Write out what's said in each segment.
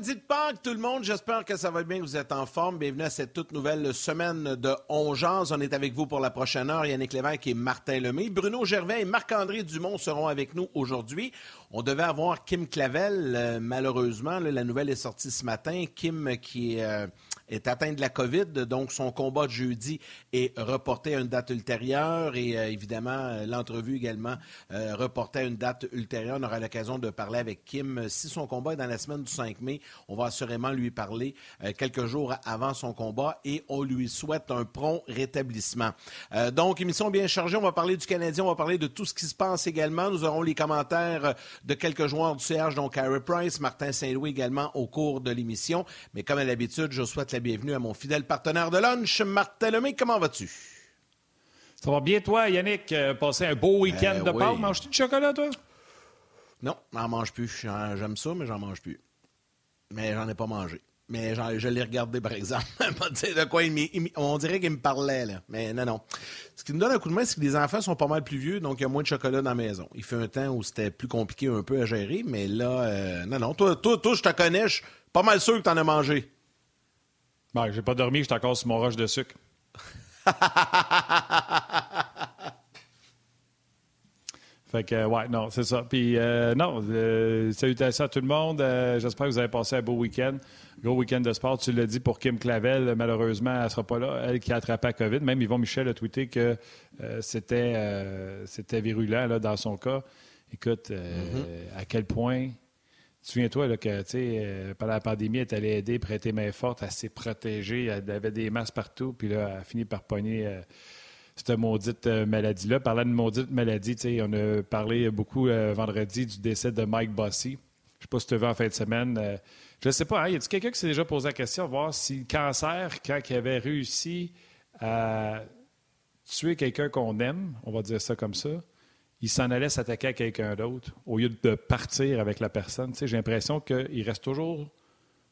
Lundi de Pâques, tout le monde. J'espère que ça va bien, que vous êtes en forme. Bienvenue à cette toute nouvelle semaine de Ongeance. On est avec vous pour la prochaine heure. Yannick Lévesque et Martin Lemay. Bruno Gervais et Marc-André Dumont seront avec nous aujourd'hui. On devait avoir Kim Clavel. Euh, malheureusement, la nouvelle est sortie ce matin. Kim qui est... Euh, est atteint de la COVID, donc son combat de jeudi est reporté à une date ultérieure et euh, évidemment euh, l'entrevue également euh, reportée à une date ultérieure. On aura l'occasion de parler avec Kim. Si son combat est dans la semaine du 5 mai, on va assurément lui parler quelques jours avant son combat et on lui souhaite un prompt rétablissement. donc, émission bien chargée. On va parler du Canadien, on va parler de tout ce qui se passe également. Nous aurons les commentaires de quelques joueurs du CH, donc Harry Price, Martin Saint-Louis également au cours de l'émission. Mais comme à l'habitude, je souhaite la bienvenue à mon fidèle partenaire de lunch, Martin Lemay. Comment vas-tu? Ça va bien, toi, Yannick? Euh, passer un beau week-end euh, de Pâques? Manges-tu du chocolat, toi? Non, j'en mange plus. J'aime ça, mais j'en mange plus. Mais j'en ai pas mangé. Mais je l'ai regardé, par exemple. de quoi on dirait qu'il me parlait, là. Mais non, non. Ce qui me donne un coup de main, c'est que les enfants sont pas mal plus vieux, donc il y a moins de chocolat dans la maison. Il fait un temps où c'était plus compliqué un peu à gérer, mais là, euh, non, non. Toi, toi, toi je te connais, je suis pas mal sûr que tu en as mangé. Ben, j'ai pas dormi, j'étais encore sur mon roche de sucre. fait que, ouais, non, c'est ça. Puis, euh, non, euh, salutations à tout le monde. Euh, j'espère que vous avez passé un beau week-end. Gros week-end de sport. Tu l'as dit pour Kim Clavel, malheureusement, elle ne sera pas là. Elle qui a attrapé la COVID. Même Yvon Michel a tweeté que c'était, c'était virulent là, dans son cas. Écoute, mm-hmm. à quel point Souviens-toi que euh, pendant la pandémie, elle est allée aider, prêter main forte, elle s'est protégée, elle avait des masques partout, puis là, elle a fini par pogner euh, cette maudite euh, maladie-là. Parlant de maudite maladie, on a parlé beaucoup vendredi du décès de Mike Bossy. Je ne sais pas si tu as vu en fin de semaine. je ne sais pas, hein, y a-t-il quelqu'un qui s'est déjà posé la question, voir si le cancer, quand il avait réussi à tuer quelqu'un qu'on aime, on va dire ça comme ça, il s'en allait s'attaquer à quelqu'un d'autre au lieu de partir avec la personne? j'ai l'impression qu'il reste toujours,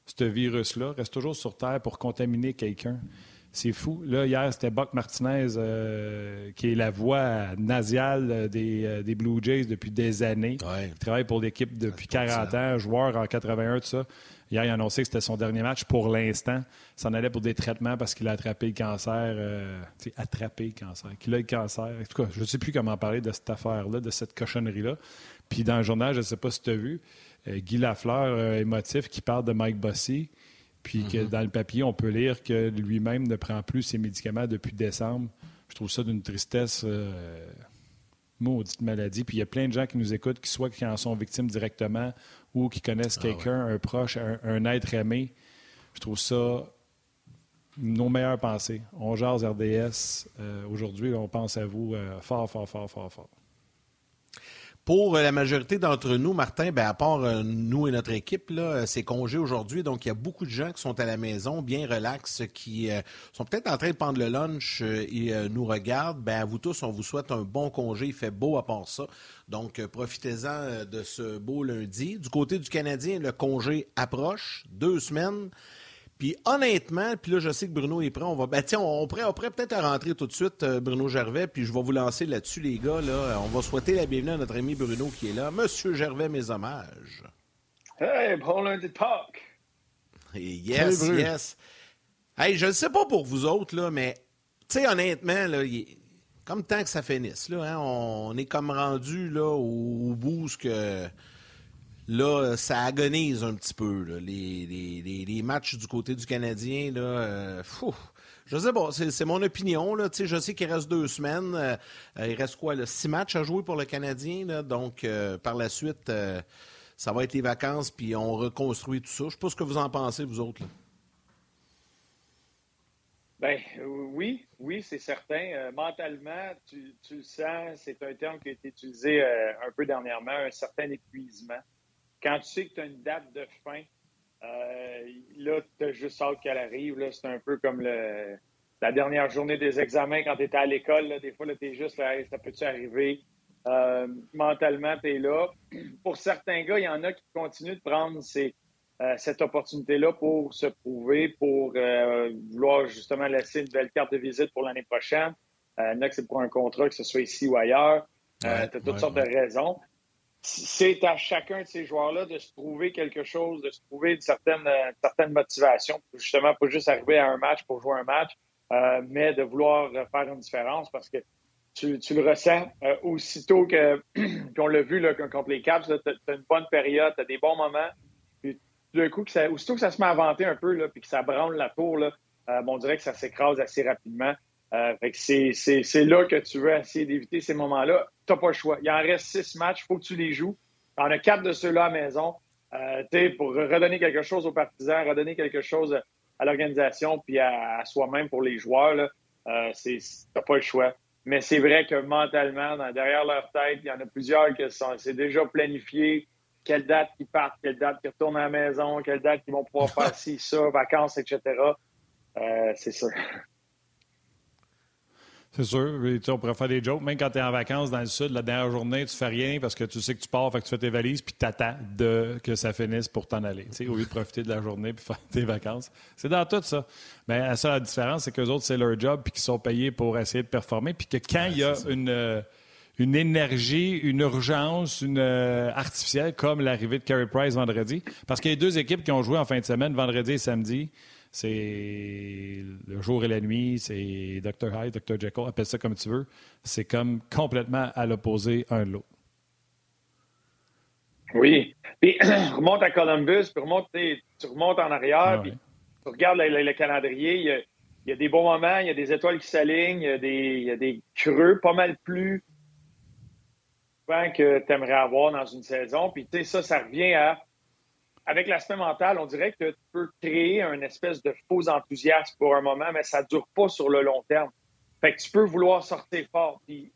ce virus-là, reste toujours sur Terre pour contaminer quelqu'un. C'est fou. Là, hier, c'était Buck Martinez, euh, qui est la voix nasiale des, euh, des Blue Jays depuis des années. Il travaille pour l'équipe depuis 40 ans, joueur en 81, tout ça. Hier, il a annoncé que c'était son dernier match pour l'instant. Il s'en allait pour des traitements parce qu'il a attrapé le cancer. Euh, attrapé le cancer. Qu'il a le cancer. En tout cas, je ne sais plus comment parler de cette affaire-là, de cette cochonnerie-là. Puis dans le journal, je ne sais pas si tu as vu, euh, Guy Lafleur, euh, émotif, qui parle de Mike Bossy. Puis que mm-hmm. dans le papier, on peut lire que lui-même ne prend plus ses médicaments depuis décembre. Je trouve ça d'une tristesse euh, maudite maladie. Puis il y a plein de gens qui nous écoutent, qui soit qui en sont victimes directement ou qui connaissent ah quelqu'un, un proche, un, être aimé. Je trouve ça nos meilleures pensées. On jase RDS. Euh, aujourd'hui, on pense à vous euh, fort, fort, fort, fort, fort. Pour euh, la majorité d'entre nous, Martin, ben, à part nous et notre équipe, c'est congé aujourd'hui. Donc, il y a beaucoup de gens qui sont à la maison, bien relax, qui sont peut-être en train de prendre le lunch et nous regardent. Ben, à vous tous, on vous souhaite un bon congé. Il fait beau à part ça. Donc, euh, profitez-en euh, de ce beau lundi. Du côté du Canadien, le congé approche, deux semaines. Puis honnêtement, puis là, je sais que Bruno est prêt. On va, ben, tiens, on, pourrait, peut-être rentrer tout de suite, euh, Bruno Gervais, puis je vais vous lancer là-dessus, les gars. Là. On va souhaiter la bienvenue à notre ami Bruno qui est là. Monsieur Gervais, mes hommages. Hey, bon lundi de Pâques! Yes, yes. Hey, je ne sais pas pour vous autres, là, mais, tu sais, honnêtement, là, comme tant que ça finisse. Là, hein, on est comme rendu là, au, bout que là, ça agonise un petit peu. les, matchs du côté du Canadien, là, euh, je sais pas, c'est mon opinion. Là, je sais qu'il reste deux semaines. Euh, il reste quoi, là, six matchs à jouer pour le Canadien. Donc, euh, par la suite, ça va être les vacances, puis on reconstruit tout ça. Je sais pas ce que vous en pensez, vous autres. Là. Ben oui, oui, c'est certain. Euh, mentalement, tu, le sens, c'est un terme qui a été utilisé euh, un peu dernièrement, un certain épuisement. Quand tu sais que tu as une date de fin, euh, là, tu as juste hâte qu'elle arrive. C'est un peu comme la dernière journée des examens quand tu étais à l'école. Des fois, tu es juste là, ça peut-tu arriver? Euh, mentalement, tu es là. Pour certains gars, il y en a qui continuent de prendre euh, cette opportunité-là pour se prouver, pour euh, vouloir justement laisser une belle carte de visite pour l'année prochaine. il y en a que c'est pour un contrat, que ce soit ici ou ailleurs. tu as toutes sortes de raisons. C'est à chacun de ces joueurs-là de se trouver quelque chose, de se trouver une certaine, certaine motivation, justement, pas juste arriver à un match pour jouer un match, mais de vouloir faire une différence parce que tu, le ressens euh, aussitôt que, qu'on l'a vu là, contre les Caps, tu as, une bonne période, tu as des bons moments. Puis d'un coup, aussitôt que ça se met à vanter un peu, là, puis que ça branle la tour, euh, on dirait que ça s'écrase assez rapidement. Euh, fait que c'est, là que tu veux essayer d'éviter ces moments-là. Tu n'as pas le choix. Il en reste six matchs, il faut que tu les joues. Tu en as quatre de ceux-là à la maison. pour redonner quelque chose aux partisans, redonner quelque chose à l'organisation, puis à, soi-même pour les joueurs, là, c'est, t'as pas le choix. Mais c'est vrai que mentalement, derrière leur tête, il y en a plusieurs qui sont, c'est déjà planifié. Quelle date ils partent, quelle date ils retournent à la maison, quelle date ils vont pouvoir faire ci, ça, vacances, etc. Euh, c'est ça. C'est sûr. on pourrait faire des jokes. Même quand tu es en vacances dans le sud, la dernière journée, tu fais rien parce que tu sais que tu pars, fait que tu fais tes valises, puis tu attends de, que ça finisse pour t'en aller. Au lieu de profiter de la journée puis faire tes vacances. C'est dans tout ça. Mais à ça, la différence, c'est que les autres, c'est leur job puis qu'ils sont payés pour essayer de performer. Puis que quand il y a une, euh, une énergie, une urgence, une euh, artificielle, comme l'arrivée de Carey Price vendredi, parce qu'il y a deux équipes qui ont joué en fin de semaine, vendredi et samedi c'est le jour et la nuit, c'est Dr. Hyde, Dr. Jekyll, appelle ça comme tu veux. C'est comme complètement à l'opposé un lot. Oui. Puis remonte à Columbus, puis remonte, tu remontes en arrière, ah puis tu regardes le, calendrier, il y, a, des bons moments, il y a des étoiles qui s'alignent, il, il, y a des creux pas mal plus que tu aimerais avoir dans une saison. Puis tu sais, ça, ça revient à avec l'aspect mental, on dirait que tu peux créer un espèce de faux enthousiasme pour un moment, mais ça ne dure pas sur le long terme. Fait que tu peux vouloir sortir fort. Puis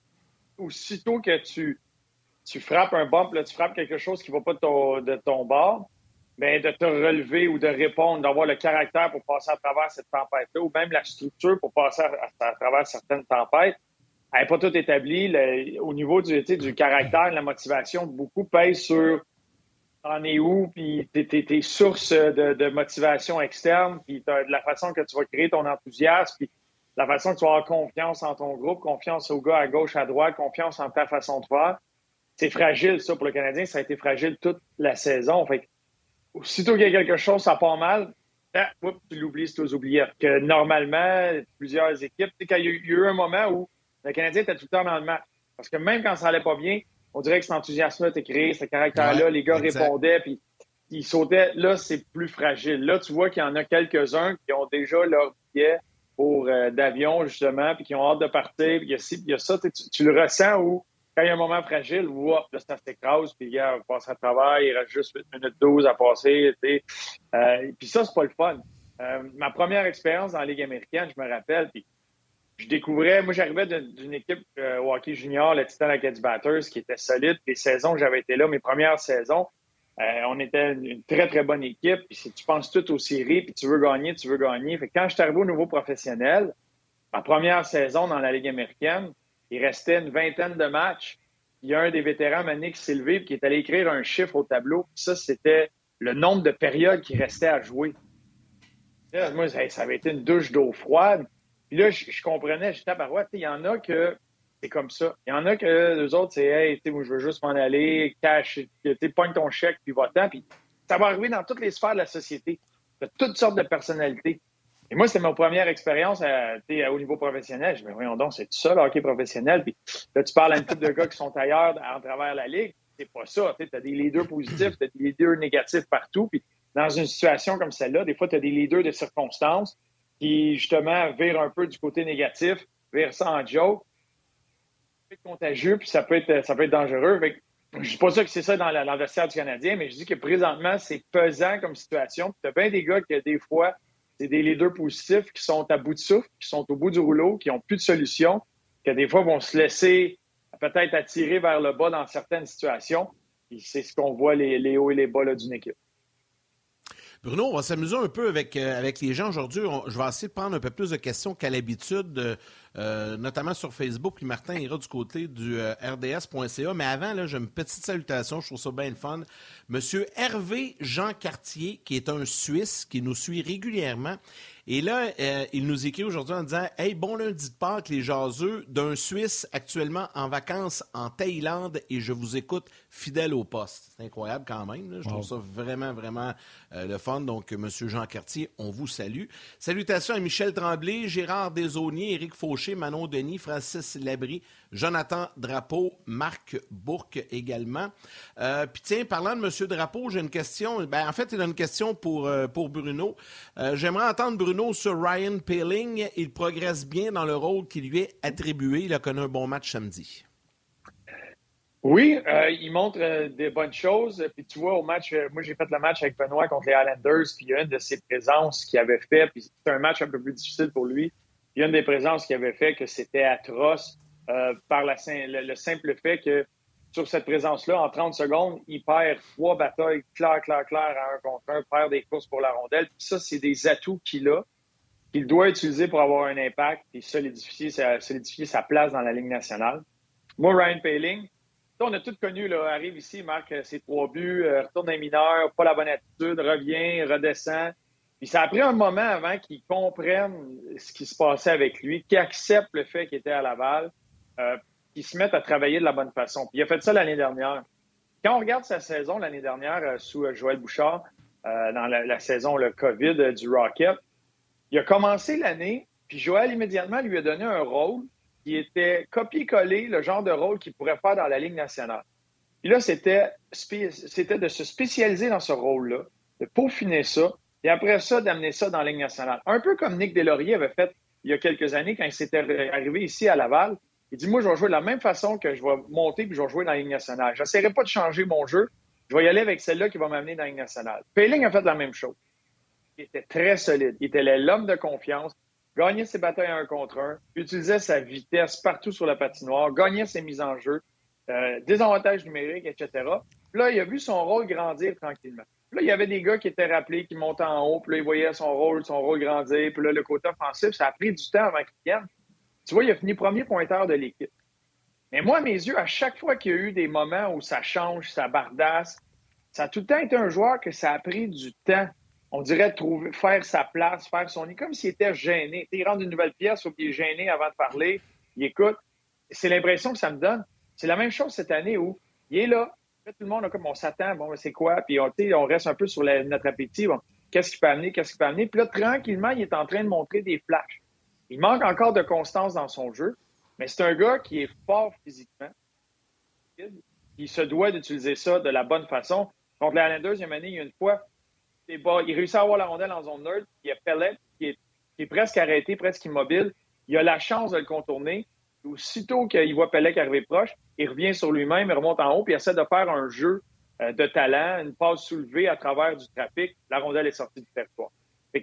aussitôt que tu, tu frappes un bump, là, tu frappes quelque chose qui ne va pas de ton, bord, mais de te relever ou de répondre, d'avoir le caractère pour passer à travers cette tempête-là, ou même la structure pour passer à, travers certaines tempêtes, elle n'est pas tout établie. au niveau du, du caractère, la motivation, beaucoup pèse sur t'en es où, puis tes, sources de, motivation externe, puis la façon que tu vas créer ton enthousiasme, puis la façon que tu vas avoir confiance en ton groupe, confiance aux gars à gauche, à droite, confiance en ta façon de faire. C'est fragile, ça, pour le Canadien. Ça a été fragile toute la saison. Fait aussitôt qu'il y a quelque chose, ça part mal, ah, tu l'oublies, c'est aux oubliettes. Que normalement, plusieurs équipes, sais, il y, a eu un moment où le Canadien était tout le temps dans le match. Parce que même quand ça allait pas bien, on dirait que cet enthousiasme-là était créé, ce caractère-là, les gars répondaient, puis ils sautaient. Là, c'est plus fragile. Là, tu vois qu'il y en a quelques-uns qui ont déjà leur billet pour euh, d'avion, justement, puis qui ont hâte de partir. il y a, il y a ça, tu, le ressens où, quand il y a un moment fragile, là, ça s'écrase, puis gars, on passe à travers, il reste juste 8 minutes 12 à passer. Euh, puis ça, c'est pas le fun. Euh, ma première expérience dans la Ligue américaine, je me rappelle, puis je découvrais, moi j'arrivais d'une équipe euh, hockey junior, le Titan Acadie Batters, qui était solide. Les saisons que j'avais été là, mes premières saisons, euh, on était une, très, très bonne équipe. Puis si tu penses tout aux séries, puis tu veux gagner, tu veux gagner. Fait quand je suis arrivé au niveau professionnel, ma première saison dans la Ligue américaine, il restait une vingtaine de matchs. Il y a un des vétérans, Manick Sylvie, qui est allé écrire un chiffre au tableau. ça, c'était le nombre de périodes qui restait à jouer. moi, ça avait été une douche d'eau froide. Puis là, je, comprenais, j'étais à il y en a que c'est comme ça. Il y en a que les autres, c'est Hey, moi, je veux juste m'en aller, cash, pogne ton chèque, puis va-t'en. Puis ça va arriver dans toutes les sphères de la société, de toutes sortes de personnalités. Et moi, c'était ma première expérience à, au niveau professionnel. Je me dis, voyons donc, c'est tout ça, le hockey professionnel. Puis là, tu parles à une couple de gars qui sont ailleurs à, travers la ligue. C'est pas ça. Tu as des leaders positifs, tu as des leaders négatifs partout. Puis dans une situation comme celle-là, des fois, tu as des leaders de circonstances qui, justement, vire un peu du côté négatif, vire ça en joke. Peut être contagieux, puis ça peut être, ça peut être dangereux. Je ne dis pas ça que c'est ça dans l'adversaire du Canadien, mais je dis que présentement, c'est pesant comme situation. Tu as bien des gars qui, des fois, c'est des leaders positifs qui sont à bout de souffle, qui sont au bout du rouleau, qui n'ont plus de solution, qui, des fois, vont se laisser peut-être attirer vers le bas dans certaines situations. c'est ce qu'on voit les hauts et les bas d'une équipe. Bruno, on va s'amuser un peu avec, euh, avec les gens aujourd'hui. Je vais essayer de prendre un peu plus de questions qu'à l'habitude, euh, notamment sur Facebook. Puis Martin ira du côté du rds.ca. Mais avant, là, j'ai une petite salutation. Je trouve ça bien le fun. Monsieur Hervé Jean Cartier, qui est un Suisse, qui nous suit régulièrement et là, euh, il nous écrit aujourd'hui en disant Hey, bon lundi de Pâques, les jaseux, d'un Suisse actuellement en vacances en Thaïlande et je vous écoute fidèle au poste. C'est incroyable quand même. Je trouve ça vraiment, vraiment euh, le fun. Donc, M. Jean Cartier, on vous salue. Salutations à Michel Tremblay, Gérard Desauniers, Éric Fauché, Manon Denis, Francis Labry, Jonathan Drapeau, Marc Bourque également. Euh, puis tiens, parlant de M. Drapeau, j'ai une question. Ben, en fait, il a une question pour, pour Bruno. J'aimerais entendre Bruno sur Ryan Peeling. Il progresse bien dans le rôle qui lui est attribué. Il a connu un bon match samedi. Oui, euh, il montre euh, des bonnes choses. Puis tu vois, au match, euh, moi j'ai fait le match avec Benoît contre les Islanders, puis il y a une de ses présences qu'il avait fait, puis c'était un match un peu plus difficile pour lui. Il y a une des présences qu'il avait fait que c'était atroce par le, simple fait que sur cette présence-là, en 30 secondes, il perd trois batailles claires, claires, claires à un contre un, perd des courses pour la rondelle. Puis ça, c'est des atouts qu'il a, qu'il doit utiliser pour avoir un impact et solidifier, solidifier sa place dans la Ligue nationale. Moi, Ryan Paling, on a tous connu, là, arrive ici, marque ses trois buts, euh, retourne un mineur, pas la bonne attitude, revient, redescend. Puis ça a pris un moment avant qu'il comprenne ce qui se passait avec lui, qu'il accepte le fait qu'il était à Laval. Euh, qui se mettent à travailler de la bonne façon. Puis il a fait ça l'année dernière. Quand on regarde sa saison l'année dernière euh, sous euh, Joël Bouchard, euh, dans la, saison le COVID du Rocket, il a commencé l'année, puis Joël immédiatement lui a donné un rôle qui était copier-coller le genre de rôle qu'il pourrait faire dans la Ligue nationale. Puis là, c'était, de se spécialiser dans ce rôle-là, de peaufiner ça, et après ça, d'amener ça dans la Ligue nationale. Un peu comme Nick Deslauriers avait fait il y a quelques années quand il s'était arrivé ici à Laval. Il dit, moi, je vais jouer de la même façon que je vais monter puis je vais jouer dans la Ligue nationale. Je n'essaierai pas de changer mon jeu. Je vais y aller avec celle-là qui va m'amener dans la Ligue nationale. Payling a fait la même chose. Il était très solide. Il était l'homme de confiance. Gagnait ses batailles un contre un, utilisait sa vitesse partout sur la patinoire, gagnait ses mises en jeu, euh, des avantages numériques, etc. là, il a vu son rôle grandir tranquillement. là, il y avait des gars qui étaient rappelés, qui montaient en haut, puis là, il voyait son rôle, son rôle grandir, puis là, le côté offensif, ça a pris du temps avant qu'il vienne. Tu vois, il a fini premier pointeur de l'équipe. Mais moi, à mes yeux, à chaque fois qu'il y a eu des moments où ça change, ça bardasse, ça a tout le temps été un joueur que ça a pris du temps. On dirait trouver, faire sa place, faire son nid, comme s'il était gêné. Il rentre une nouvelle pièce, il est gêné avant de parler, il écoute. C'est l'impression que ça me donne. C'est la même chose cette année où il est là. Tout le monde, comme on s'attend, bon, c'est quoi? Puis on, on reste un peu sur notre appétit. qu'est-ce qu'il peut amener? Qu'est-ce qu'il peut amener? Puis là, tranquillement, il est en train de montrer des flashs. Il manque encore de constance dans son jeu, mais c'est un gars qui est fort physiquement. Il se doit d'utiliser ça de la bonne façon. Contre les Islanders, il y a il y il réussit à avoir la rondelle en zone neutre. Il y a Pellet qui est, presque arrêté, presque immobile. Il a la chance de le contourner. Aussitôt qu'il voit Pellet arriver proche, il revient sur lui-même, il remonte en haut, puis il essaie de faire un jeu euh, de talent, une passe soulevée à travers du trafic. La rondelle est sortie du territoire.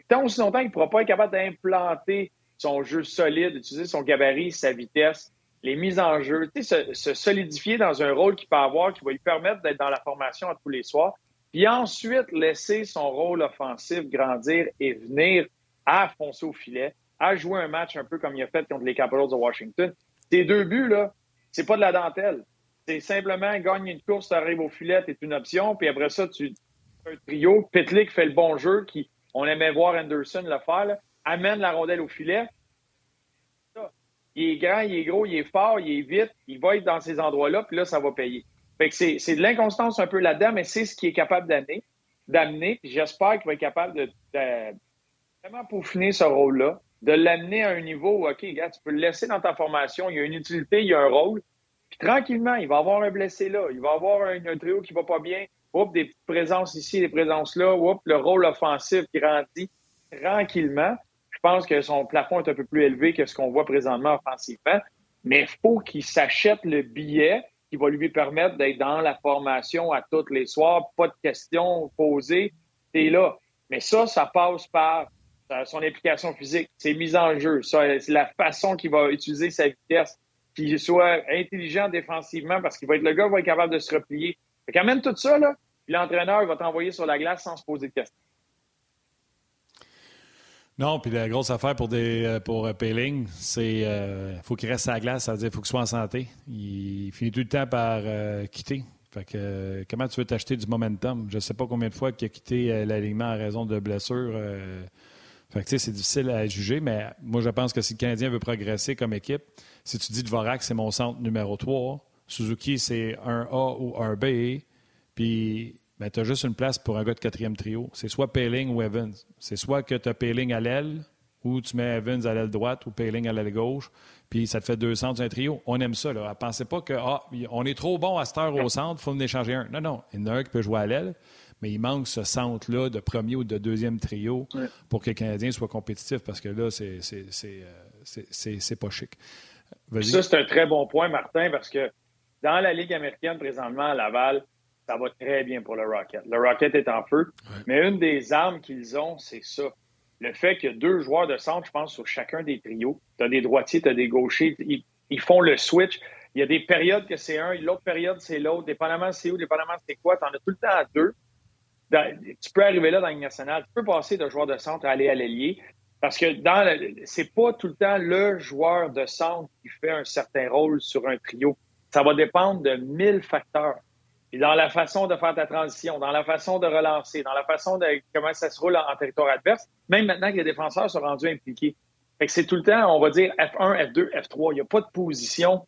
Tant aussi longtemps qu'il ne pourra pas être capable d'implanter son jeu solide, utiliser son gabarit, sa vitesse, les mises en jeu, se, se solidifier dans un rôle qu'il peut avoir, qui va lui permettre d'être dans la formation à tous les soirs, puis ensuite laisser son rôle offensif grandir et venir à foncer au filet, à jouer un match un peu comme il a fait contre les Capitals de Washington. Tes deux buts, là, c'est pas de la dentelle. C'est simplement gagner une course, tu arrives au filet, c'est une option, puis après ça, tu un trio. Pitlick fait le bon jeu, qui on aimait voir Anderson le faire. Amène la rondelle au filet. Il est grand, il est gros, il est fort, il est vite, il va être dans ces endroits-là, puis là, ça va payer. Fait que c'est de l'inconstance un peu là-dedans, mais c'est ce qui est capable d'amener, d'amener, j'espère qu'il va être capable de, vraiment peaufiner ce rôle-là, de l'amener à un niveau où, OK, gars, tu peux le laisser dans ta formation, il y a une utilité, il y a un rôle, puis tranquillement, il va avoir un blessé là, il va avoir un, trio qui va pas bien, oups, des présences ici, des présences là, oups, le rôle offensif grandit tranquillement. Je pense que son plafond est un peu plus élevé que ce qu'on voit présentement offensivement, mais il faut qu'il s'achète le billet qui va lui permettre d'être dans la formation à tous les soirs, pas de questions posées, et là. Mais ça, ça passe par euh, son implication physique, ses mises en jeu, c'est la façon qu'il va utiliser sa vitesse, qu'il soit intelligent défensivement parce qu'il va être le gars qui va être capable de se replier. Fait quand tout ça, là, l'entraîneur va t'envoyer sur la glace sans se poser de questions. Non, puis la grosse affaire pour, des, euh, pour euh, Payling, c'est euh, faut qu'il reste à la glace, ça veut dire qu'il faut qu'il soit en santé. Il finit tout le temps par quitter. Fait que comment tu veux t'acheter du momentum? Je ne sais pas combien de fois qu'il a quitté l'alignement à raison de blessures. fait que c'est difficile à juger, mais moi je pense que si le Canadien veut progresser comme équipe, si tu dis de Vorak, c'est mon centre numéro 3, Suzuki, c'est un A ou un B, puis ben, tu as juste une place pour un gars de quatrième trio. C'est soit Payling ou Evans. C'est soit que tu as Payling à l'aile, ou tu mets Evans à l'aile droite ou Payling à l'aile gauche, puis ça te fait deux centres, un trio. On aime ça. Là. Pensez pas que ah, on est trop bon à cette heure au centre, il faut en échanger un. Non, non. Il y en a un qui peut jouer à l'aile, mais il manque ce centre-là de premier ou de deuxième trio pour que les Canadiens soient compétitifs, parce que là, c'est, c'est, c'est, euh, pas chic. Ça, c'est un très bon point, Martin, parce que dans la Ligue américaine, présentement, à Laval, ça va très bien pour le Rocket. Le Rocket est en feu, mais une des armes qu'ils ont, c'est ça. Le fait qu'il y a deux joueurs de centre, je pense, sur chacun des trios. Tu as des droitiers, tu as des gauchers. Ils, font le switch. Il y a des périodes que c'est un, l'autre période, c'est l'autre. Dépendamment c'est où, dépendamment c'est quoi. Tu en as tout le temps à deux. tu peux arriver là dans le national. Tu peux passer de joueur de centre à aller à l'ailier. Parce que dans c'est pas tout le temps le joueur de centre qui fait un certain rôle sur un trio. Ça va dépendre de mille facteurs. Et dans la façon de faire ta transition, dans la façon de relancer, dans la façon de comment ça se roule en, territoire adverse, même maintenant que les défenseurs sont rendus impliqués. C'est tout le temps, on va dire F1, F2, F3. Il n'y a pas de position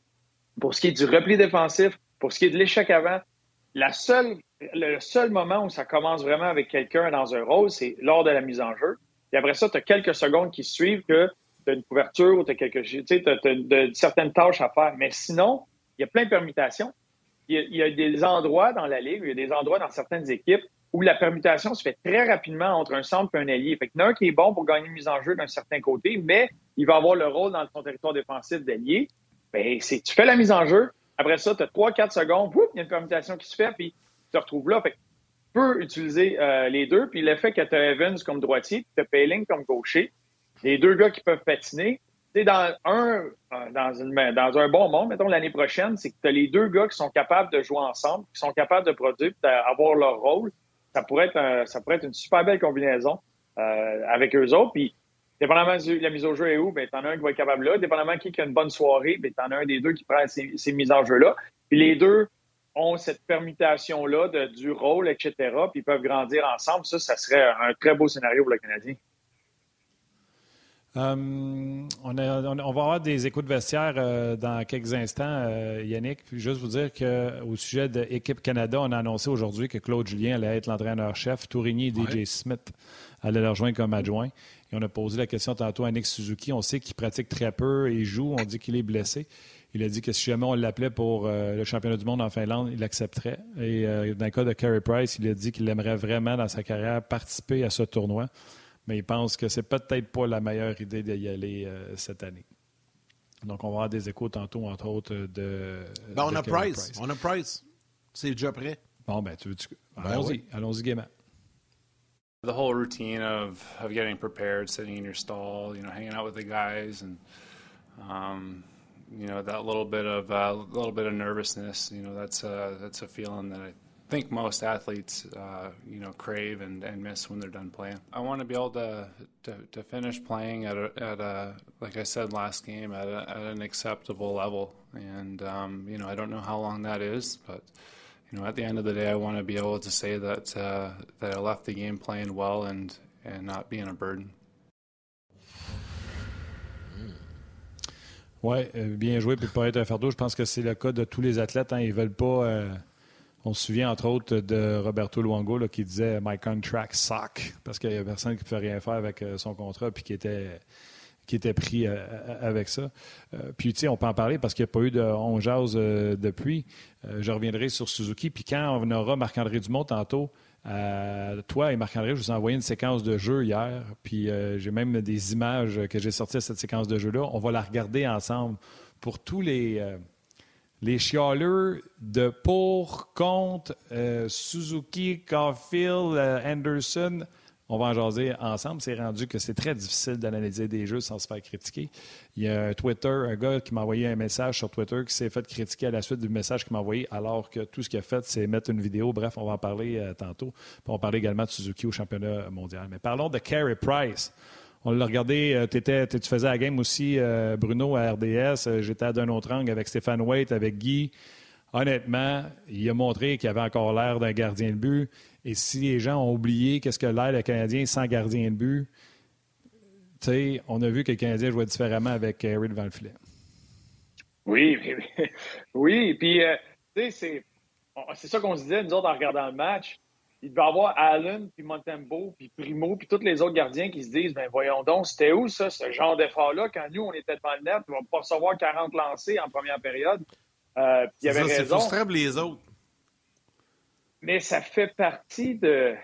pour ce qui est du repli défensif, pour ce qui est de l'échec avant. La seule, le seul moment où ça commence vraiment avec quelqu'un dans un rôle, c'est lors de la mise en jeu. Et après ça, tu as quelques secondes qui suivent que tu as une couverture ou tu as, quelque, tu sais, as, de, certaines tâches à faire. Mais sinon, il y a plein de permutations il y, a, des endroits dans la Ligue, il y a des endroits dans certaines équipes où la permutation se fait très rapidement entre un centre et un allié. Fait qu'il y en a un qui est bon pour gagner une mise en jeu d'un certain côté, mais il va avoir le rôle dans son territoire défensif d'allié. Ben, tu fais la mise en jeu, après ça, tu as 3-4 secondes, il y a une permutation qui se fait, puis tu te retrouves là. Fait tu peux utiliser euh, les deux, puis le fait que tu as Evans comme droitier, tu as Payling comme gaucher, les deux gars qui peuvent patiner, dans un, euh, dans, une, dans un bon monde, mettons l'année prochaine, c'est que tu as les deux gars qui sont capables de jouer ensemble, qui sont capables de produire, d'avoir leur rôle. Ça pourrait être, ça pourrait être une super belle combinaison euh, avec eux autres. Puis, dépendamment de la mise au jeu est où, ben, t'en as un qui va être capable là. Dépendamment qui a une bonne soirée, ben, t'en as un des deux qui prend ces, ces mises en jeu-là. Puis les deux ont cette permutation-là du rôle, etc. Puis ils peuvent grandir ensemble. Ça, ça serait un très beau scénario pour le Canadien. Euh, on, on, va avoir des échos de vestiaire euh, dans quelques instants, euh, Yannick. Puis juste vous dire qu'au sujet de l'équipe Canada, on a annoncé aujourd'hui que Claude Julien allait être l'entraîneur-chef. Tourigny et DJ Smith allaient le rejoindre comme adjoint. Et on a posé la question tantôt à Nick Suzuki. On sait qu'il pratique très peu et joue. On dit qu'il est blessé. Il a dit que si jamais on l'appelait pour le championnat du monde en Finlande, il accepterait. Et dans le cas de Carey Price, il a dit qu'il aimerait vraiment dans sa carrière participer à ce tournoi mais il pense que c'est peut-être pas la meilleure idée d'y aller euh, cette année. Donc, on va avoir des échos tantôt, entre autres, de. Ben, on, a Price. on a Price. C'est déjà prêt. Bon, ben, tu veux. Tu... Ben, allons-y. Oui. Allons-y gaiement. The whole routine of, of getting prepared, sitting in your stall, you know, hanging out with the guys, and um, you know that little bit of uh, little bit of nervousness. You know, that's a, that's a feeling that I think most athletes, uh, you know, crave and, and miss when they're done playing. I want to be able to, to, to finish playing at a, at a, like I said last game, at, a, at an acceptable level. And, um, you know, I don't know how long that is, but, you know, at the end of the day, I want to be able to say that, uh, that I left the game playing well and, and not being a burden. Oui, euh, bien joué, puis pas être un. Je pense que c'est le cas de tous les athlètes. Hein. Ils veulent pas. Euh On se souvient entre autres de Roberto Luongo qui disait My contract suck parce qu'il n'y a personne qui ne pouvait rien faire avec euh, son contrat puis qui était, pris euh, avec ça. Euh, puis, tu sais, on peut en parler parce qu'il n'y a pas eu de on jase depuis. je reviendrai sur Suzuki. Puis quand on aura Marc-André Dumont tantôt, toi et Marc-André, je vous ai envoyé une séquence de jeu hier. Puis j'ai même des images que j'ai sorties de cette séquence de jeu-là. On va la regarder ensemble pour tous les les chialeux de pour, contre, euh, Suzuki, Caulfield, euh, Anderson, on va en jaser ensemble. C'est rendu que c'est très difficile d'analyser des jeux sans se faire critiquer. Il y a un Twitter, un gars qui m'a envoyé un message sur Twitter qui s'est fait critiquer à la suite du message qu'il m'a envoyé, alors que tout ce qu'il a fait, c'est mettre une vidéo. Bref, on va en parler euh, tantôt. on va parler également de Suzuki au championnat mondial. Mais parlons de Carey Price. On l'a regardé, tu faisais la game aussi, Bruno, à RDS. J'étais à d'un autre angle avec Stéphane Waite, avec Guy. Honnêtement, il a montré qu'il avait encore l'air d'un gardien de but. Et si les gens ont oublié qu'est-ce que l'air le Canadien sans gardien de but, on a vu que le Canadien jouait différemment avec Harry devant le filet. Oui, oui, oui. Puis, sais, c'est ça qu'on se disait, nous autres, en regardant le match il devait y avoir Allen, puis Montembeau, puis Primo, puis tous les autres gardiens qui se disent ben voyons donc, c'était où ça, ce genre d'effort-là, quand nous, on était devant le net, on va pas recevoir 40 lancés en première période. Euh, il y avait ça, raison. C'est les autres. Mais ça fait partie de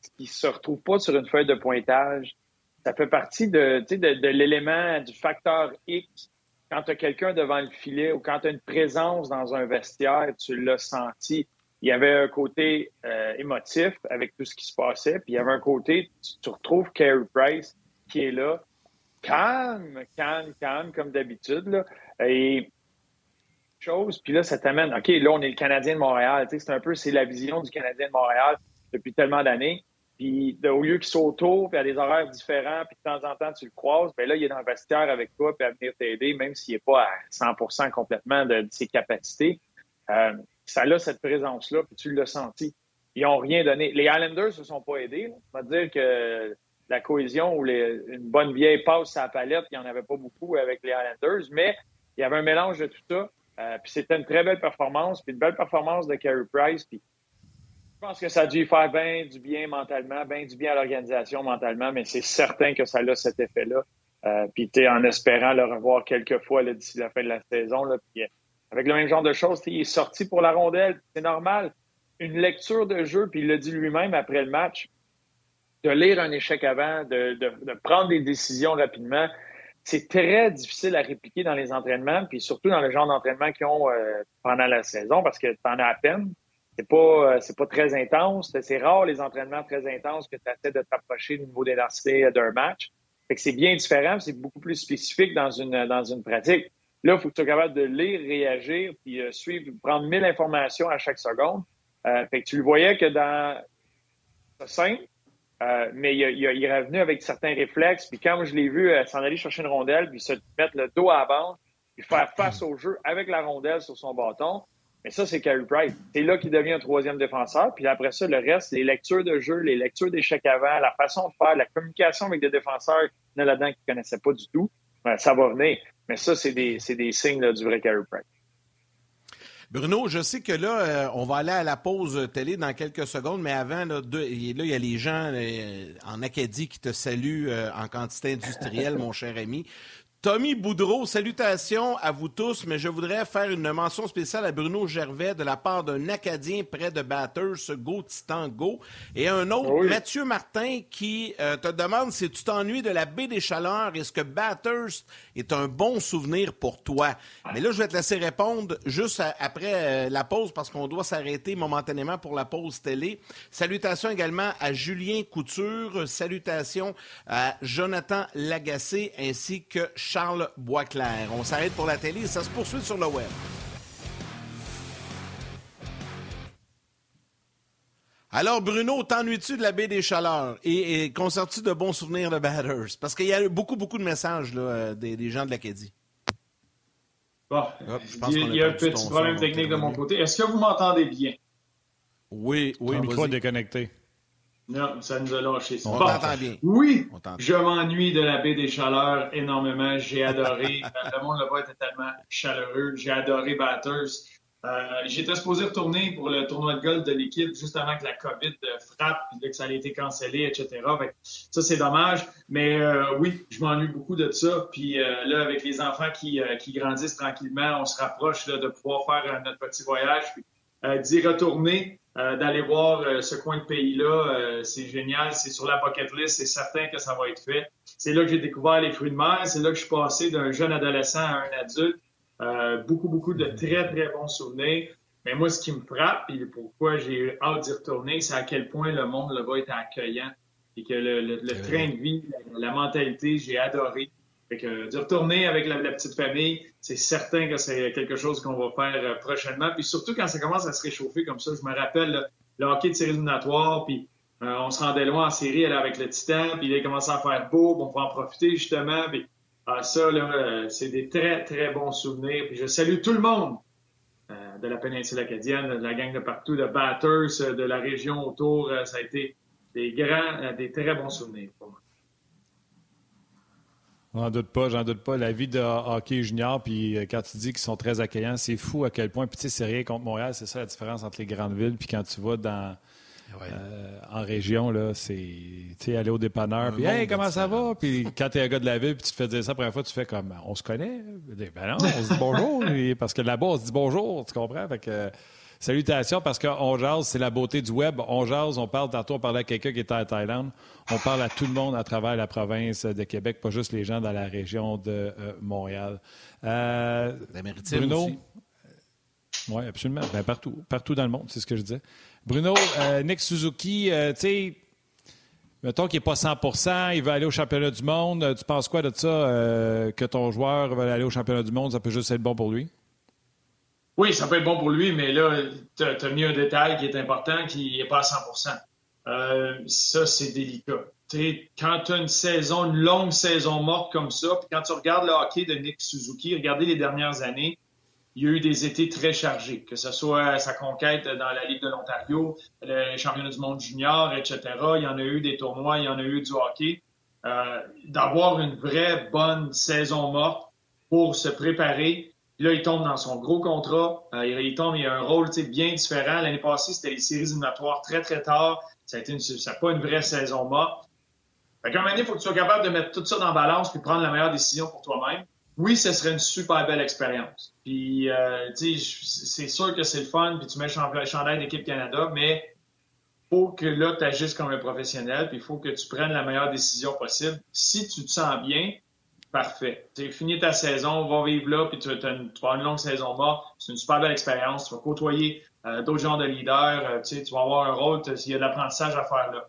ce qui se retrouve pas sur une feuille de pointage. Ça fait partie de, de, de l'élément, du facteur X. Quand tu as quelqu'un devant le filet ou quand tu as une présence dans un vestiaire, tu l'as senti il y avait un côté euh, émotif avec tout ce qui se passait, puis il y avait un côté, tu, retrouves Carey Price qui est là, calme, calme, calme, comme d'habitude, et chose, puis là, ça t'amène, OK, là, on est le Canadien de Montréal, c'est un peu, c'est la vision du Canadien de Montréal depuis tellement d'années, puis au lieu qu'il soit autour, puis à des horaires différents, puis de temps en temps, tu le croises, bien là, il est dans le vestiaire avec toi, puis à venir t'aider, même s'il n'est pas à 100% complètement de, ses capacités. Euh, ça a cette présence-là, puis tu l'as senti. Ils n'ont rien donné. Les Islanders ne se sont pas aidés. On va dire que la cohésion ou une bonne vieille passe à la palette, il n'y en avait pas beaucoup avec les Islanders, mais il y avait un mélange de tout ça. Euh, puis c'était une très belle performance, puis une belle performance de Carey Price. Puis je pense que ça a dû faire bien du bien mentalement, bien du bien à l'organisation mentalement, mais c'est certain que ça a cet effet-là. Euh, puis tu en espérant le revoir quelques fois d'ici la fin de la saison. Avec le même genre de choses. Il est sorti pour la rondelle, c'est normal. Une lecture de jeu, puis il l'a dit lui-même après le match, de lire un échec avant, de, prendre des décisions rapidement, c'est très difficile à répliquer dans les entraînements, puis surtout dans le genre d'entraînement qu'ils ont euh, pendant la saison, parce que tu en as à peine. C'est pas, euh, pas très intense. C'est rare les entraînements très intenses que tu essaies de t'approcher du niveau d'intensité d'un match. C'est bien différent, c'est beaucoup plus spécifique dans une, dans une pratique. Là, il faut que tu sois capable de lire, réagir, puis euh, suivre, prendre mille informations à chaque seconde. Euh, fait que tu le voyais que dans ce simple, euh, mais il, il, est revenu avec certains réflexes. Puis quand je l'ai vu s'en aller chercher une rondelle, puis se mettre le dos à la bande, puis faire face au jeu avec la rondelle sur son bâton, mais ça, c'est Carey Price. C'est là qu'il devient un troisième défenseur. Puis après ça, le reste, les lectures de jeu, les lectures d'échecs avant, la façon de faire, la communication avec des défenseurs là-dedans qu'il ne connaissait pas du tout, ben, ça va venir. Mais ça, c'est des, des, signes du vrai Price. Bruno, je sais que là, euh, on va aller à la pause télé dans quelques secondes, mais avant, là, il y a les gens euh, en Acadie qui te saluent euh, en quantité industrielle, mon cher ami. Tommy Boudreau, salutations à vous tous, mais je voudrais faire une mention spéciale à Bruno Gervais de la part d'un Acadien près de Batters, Go Titan Go, et un autre, Mathieu Martin, qui euh, te demande si tu t'ennuies de la baie des Chaleurs, est-ce que Batters est un bon souvenir pour toi? Mais là, je vais te laisser répondre juste après euh, la pause parce qu'on doit s'arrêter momentanément pour la pause télé. Salutations également à Julien Couture, salutations à Jonathan Lagacé ainsi que Charles Boisclair. On s'arrête pour la télé et ça se poursuit sur le web. Alors, Bruno, t'ennuies-tu de la baie des Chaleurs? Et, et conserves-tu de bons souvenirs de Batters? Parce qu'il y a beaucoup, beaucoup de messages là, des, gens de l'Acadie. Bon, il y a, un petit problème technique de mon côté. Est-ce que vous m'entendez bien? Oui, oui. Le micro est déconnecté. Non, ça nous a lâché. On t'entend bien. Oui, je m'ennuie de la baie des Chaleurs énormément. J'ai adoré. Euh, le monde là-bas était tellement chaleureux. J'ai adoré Batters. Euh, J'étais supposé retourner pour le tournoi de golf de l'équipe juste avant que la COVID frappe, puis que ça a été cancellé, etc. ça, c'est dommage. Mais euh, oui, je m'ennuie beaucoup de ça. Puis euh, là, avec les enfants qui, qui grandissent tranquillement, on se rapproche là, de pouvoir faire notre petit voyage. Puis d'y retourner, euh, d'aller voir euh, ce coin de pays-là. Euh, c'est génial, c'est sur la bucket list, c'est certain que ça va être fait. C'est là que j'ai découvert les fruits de mer, c'est là que je suis passé d'un jeune adolescent à un adulte. beaucoup, beaucoup de très, très bons souvenirs. Mais moi, ce qui me frappe et pourquoi j'ai hâte d'y retourner, c'est à quel point le monde là va être accueillant et que le, le train de vie, la mentalité, j'ai adoré. Fait que de retourner avec la, petite famille, c'est certain que c'est quelque chose qu'on va faire euh, prochainement. Puis surtout quand ça commence à se réchauffer comme ça, je me rappelle le hockey de série éliminatoire, puis on se rendait loin en série, aller avec le Titan, puis il a commencé à faire beau, on pouvait en profiter justement. Puis, ah, ça, là, c'est des très, très bons souvenirs. Puis je salue tout le monde de la péninsule acadienne, de la gang de partout, de batters, de la région autour. Ça a été des grands, des très bons souvenirs pour moi. J'en doute pas, j'en doute pas. La vie de hockey junior, puis euh, quand tu dis qu'ils sont très accueillants, c'est fou à quel point. Puis tu sais, c'est rien contre Montréal, c'est ça la différence entre les grandes villes. Puis quand tu vas dans euh, en région, là, c'est tu sais, aller au dépanneur, puis hey, comment ça va? Puis quand tu es un gars de la ville, puis tu te fais dire ça la première fois, tu fais comme on se connaît? Ben non, on se dit bonjour. parce que là-bas, on se dit bonjour, tu comprends? Fait que Salutations, parce qu'on jase, c'est la beauté du web. On jase, on parle, tantôt on parlait à quelqu'un qui était en Thaïlande. On parle à tout le monde à travers la province de Québec, pas juste les gens dans la région de euh, Montréal. Euh, Bruno, Oui, absolument. Ben, partout, partout dans le monde, c'est ce que je disais. Bruno, euh, Nick Suzuki, tu sais, mettons qu'il n'est pas 100% il veut aller au championnat du monde. Tu penses quoi de ça, que ton joueur va aller au championnat du monde? Ça peut juste être bon pour lui? Oui, ça peut être bon pour lui, mais là, tu as, mis un détail qui est important, qui n'est pas à 100% euh, Ça, c'est délicat. quand tu as une saison, une longue saison morte comme ça, puis quand tu regardes le hockey de Nick Suzuki, regardez les dernières années, il y a eu des étés très chargés, que ce soit sa conquête dans la Ligue de l'Ontario, le championnat du monde junior, etc. Il y en a eu des tournois, il y en a eu du hockey. Euh, D'avoir une vraie bonne saison morte pour se préparer, là, il tombe dans son gros contrat. Euh, il, tombe, il a un rôle bien différent. L'année passée, c'était les séries éliminatoires très, très tard. Ça n'a pas une vraie saison morte. Fait qu'à un moment il faut que tu sois capable de mettre tout ça dans la balance puis prendre la meilleure décision pour toi-même. Oui, ce serait une super belle expérience. Puis, euh, c'est sûr que c'est le fun, puis tu mets le chandail d'équipe Canada, mais faut que là, tu agisses comme un professionnel, puis il faut que tu prennes la meilleure décision possible. Si tu te sens bien, Parfait. Tu fini ta saison, on va vivre là, puis tu, vas avoir une longue saison morte. C'est une super belle expérience. Tu vas côtoyer euh, d'autres genres de leaders. Euh, tu vas avoir un rôle. Il y a de l'apprentissage à faire là.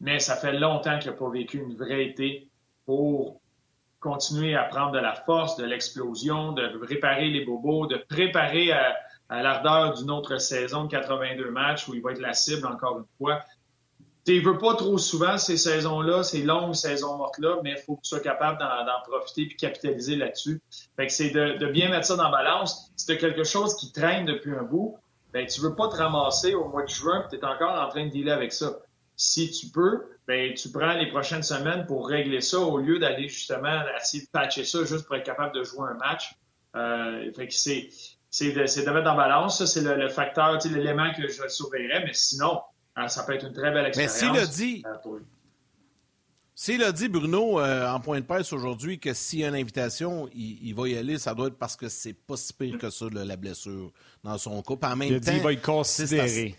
Mais ça fait longtemps qu'il n'a pas vécu une vraie été pour continuer à prendre de la force, de l'explosion, de réparer les bobos, de préparer à, à l'ardeur d'une autre saison de 82 matchs où il va être la cible encore une fois. Tu veux pas trop souvent ces saisons-là, ces longues saisons mortes-là, mais il faut que tu sois capable d'en profiter et capitaliser là-dessus. Fait que c'est de, bien mettre ça dans la balance. Si tu quelque chose qui traîne depuis un bout, ben tu veux pas te ramasser au mois de juin tu es encore en train de dealer avec ça. Si tu peux, ben tu prends les prochaines semaines pour régler ça au lieu d'aller justement essayer de patcher ça juste pour être capable de jouer un match. Euh, fait que c'est de, de, mettre en balance. Ça, c'est le, le facteur, l'élément que je surveillerais. Mais sinon, ça peut être une très belle expérience. Mais s'il a dit, euh, s'il a dit, Bruno, euh, en point de presse aujourd'hui, que s'il y a une invitation, il, va y aller, ça doit être parce que c'est pas si pire que ça, la blessure, dans son cas. en même il a dit, il va le considérer.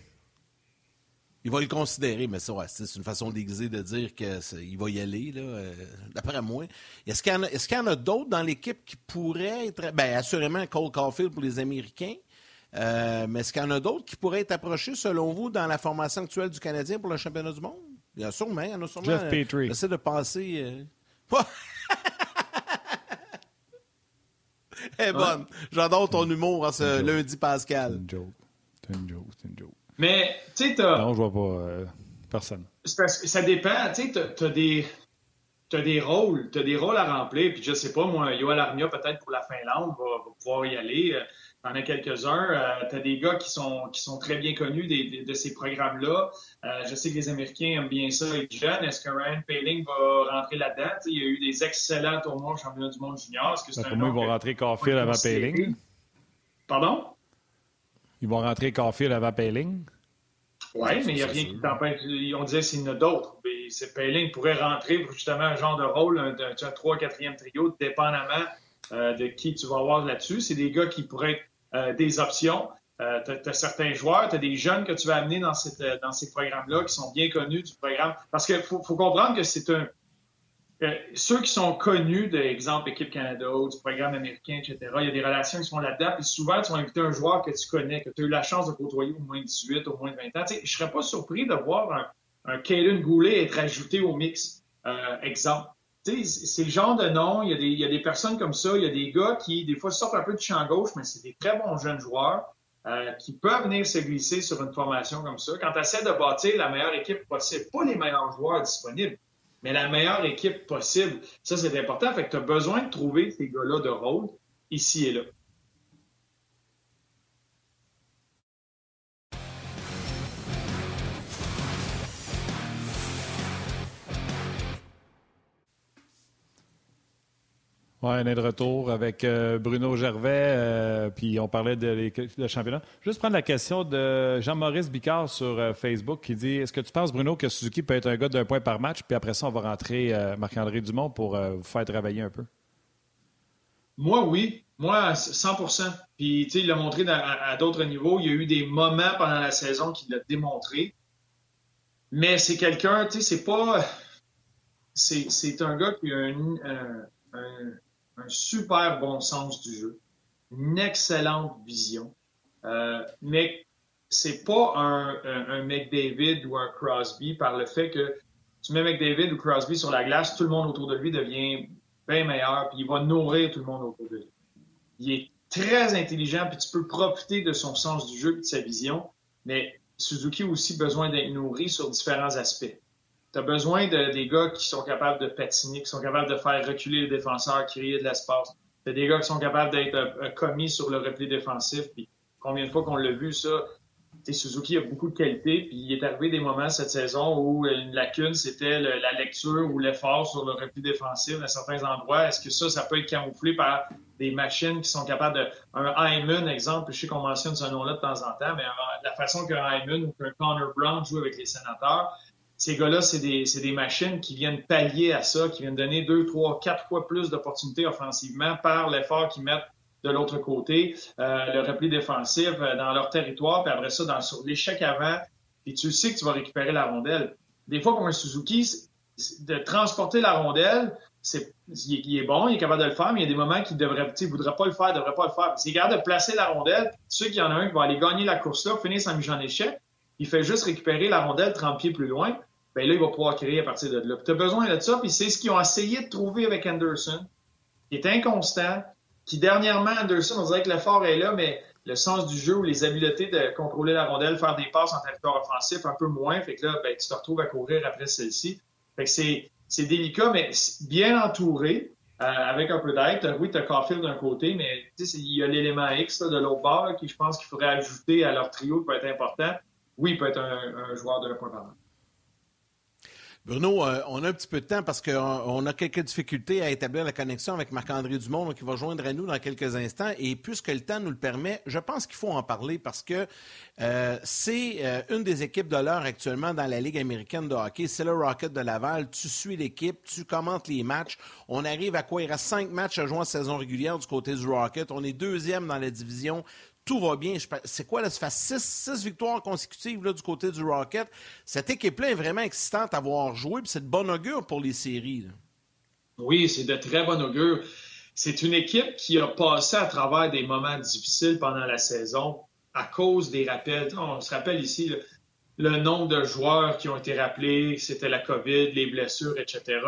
Il va le considérer, mais c'est une façon déguisée de dire qu'il va y aller, euh, d'après moi. Est-ce qu'il y en a, a d'autres dans l'équipe qui pourraient être. Bien, assurément, Cole Caulfield pour les Américains? Euh, mais est-ce qu'il y en a d'autres qui pourraient être approchés, selon vous, dans la formation actuelle du Canadien pour le championnat du monde? Il y en a sûrement. Il y en a sûrement Jeff euh, Petrie. J'essaie de passer. Euh... Eh bonne. J'adore ton humour en ce lundi Pascal. C'est une joke. C'est une joke. C'est une joke. Mais, tu sais, t'as. Non, je vois pas euh, personne. Parce que ça dépend. Tu sais, t'as des. T'as des rôles, t'as des rôles à remplir, puis je sais pas, moi, Yoel Armia, peut-être pour la Finlande, va, va pouvoir y aller. T'en as quelques-uns. Euh, tu as des gars qui sont, qui sont très bien connus des, de ces programmes-là. Euh, je sais que les Américains aiment bien ça être jeunes. Est-ce que Ryan Paling va rentrer là-dedans? il y a eu des excellents tournois au championnat du monde junior. Est-ce que c'est un moi, ils vont rentrer Caulfield avant Paling. Pardon? Ils vont rentrer Caulfield avant Paling. Oui, mais il n'y a rien qui t'empêche. On disait s'il y en a d'autres. C'est Paling pourrait rentrer pour justement un genre de rôle, un, un, 3 4e trio, dépendamment de qui tu vas avoir là-dessus. C'est des gars qui pourraient être euh, des options. Euh, tu as, certains joueurs, tu as des jeunes que tu vas amener dans, cette, euh, dans ces programmes-là qui sont bien connus du programme. Parce qu'il faut, faut, comprendre que c'est un. ceux qui sont connus, de exemple Équipe Canada ou du programme américain, etc., il y a des relations qui sont là-dedans. Puis souvent, tu vas inviter un joueur que tu connais, que tu as eu la chance de côtoyer au moins 18, au moins 20 ans. Je je serais pas surpris de voir un, un Goulet être ajouté au mix. exemple c'est le genre de nom, il y, a des, personnes comme ça, il y a des gars qui, des fois, sortent un peu du champ gauche, mais c'est des très bons jeunes joueurs. euh, qui peuvent venir se glisser sur une formation comme ça. Quand tu essaies de bâtir la meilleure équipe possible, pas les meilleurs joueurs disponibles, mais la meilleure équipe possible, ça c'est important. Fait que tu as besoin de trouver ces gars-là de rôle ici et là. Oui, on est de retour avec euh, Bruno Gervais, euh, puis on parlait de, le championnat. Juste prendre la question de Jean-Maurice Bicard sur euh, Facebook qui dit Est-ce que tu penses, Bruno, que Suzuki peut être un gars d'un point par match, puis après ça, on va rentrer Marc-André Dumont pour vous faire travailler un peu? Moi, oui. Moi, 100% Puis, tu sais, il l'a montré à, d'autres niveaux. Il y a eu des moments pendant la saison qu'il l'a démontré. Mais c'est quelqu'un, tu sais, c'est pas. C'est un gars qui a un, un super bon sens du jeu, une excellente vision, euh, mais c'est pas un, un, McDavid ou un Crosby par le fait que tu mets McDavid ou Crosby sur la glace, tout le monde autour de lui devient bien meilleur, puis il va nourrir tout le monde autour de lui. Il est très intelligent, puis tu peux profiter de son sens du jeu et de sa vision, mais Suzuki a aussi besoin d'être nourri sur différents aspects. Tu as besoin de, des gars qui sont capables de patiner, qui sont capables de faire reculer les défenseurs, créer de l'espace. Tu des gars qui sont capables d'être euh, commis sur le repli défensif. Puis combien de fois qu'on l'a vu, ça, Suzuki a beaucoup de qualité, puis il est arrivé des moments cette saison où une lacune, c'était la lecture ou l'effort sur le repli défensif à certains endroits. Est-ce que ça, ça peut être camouflé par des machines qui sont capables de... Un Hyman, exemple, je sais qu'on mentionne ce nom-là de temps en temps, mais la façon qu'un Hyman ou qu'un Connor Brown joue avec les sénateurs, ces gars-là, c'est des, des, machines qui viennent pallier à ça, qui viennent donner deux, trois, quatre fois plus d'opportunités offensivement par l'effort qu'ils mettent de l'autre côté, euh, le repli défensif euh, dans leur territoire, puis après ça, dans l'échec avant, puis tu sais que tu vas récupérer la rondelle. Des fois, comme un Suzuki, de transporter la rondelle, c'est, il est bon, il est capable de le faire, mais il y a des moments qu'il devrait, tu voudrait pas le faire, devrait pas le faire. C'est capable de placer la rondelle, tu sais qu'il y en a un qui va aller gagner la course-là, finir sa mise en échec, il fait juste récupérer la rondelle 30 pieds plus loin, ben là, il va pouvoir créer à partir de là. Tu as besoin de ça, puis c'est ce qu'ils ont essayé de trouver avec Anderson, qui est inconstant, qui dernièrement, Anderson, on dirait que l'effort est là, mais le sens du jeu ou les habiletés de contrôler la rondelle, faire des passes en territoire offensif, un peu moins, fait que là, ben, tu te retrouves à courir après celle-ci. Fait que c'est, c'est délicat, mais bien entouré, euh, avec un peu d'aide. Oui, tu as Caulfield d'un côté, mais il y a l'élément X de l'autre bord qui, je pense qu'il faudrait ajouter à leur trio qui peut être important. Oui, il peut être un, joueur de point par Bruno, euh, on a un petit peu de temps parce qu'on a quelques difficultés à établir la connexion avec Marc-André Dumont qui va joindre à nous dans quelques instants. Et puisque le temps nous le permet, je pense qu'il faut en parler parce que euh, c'est euh, une des équipes de l'heure actuellement dans la Ligue américaine de hockey. C'est le Rocket de Laval. Tu suis l'équipe, tu commentes les matchs. On arrive à quoi? Il reste cinq matchs à jouer en saison régulière du côté du Rocket. On est deuxième dans la division tout va bien. C'est quoi, là? Ça fait six, victoires consécutives là, du côté du Rocket. Cette équipe-là est vraiment excitante à voir jouer, puis c'est de bon augure pour les séries. Oui, c'est de très bon augure. C'est une équipe qui a passé à travers des moments difficiles pendant la saison à cause des rappels. On se rappelle ici le, nombre de joueurs qui ont été rappelés, c'était la COVID, les blessures, etc.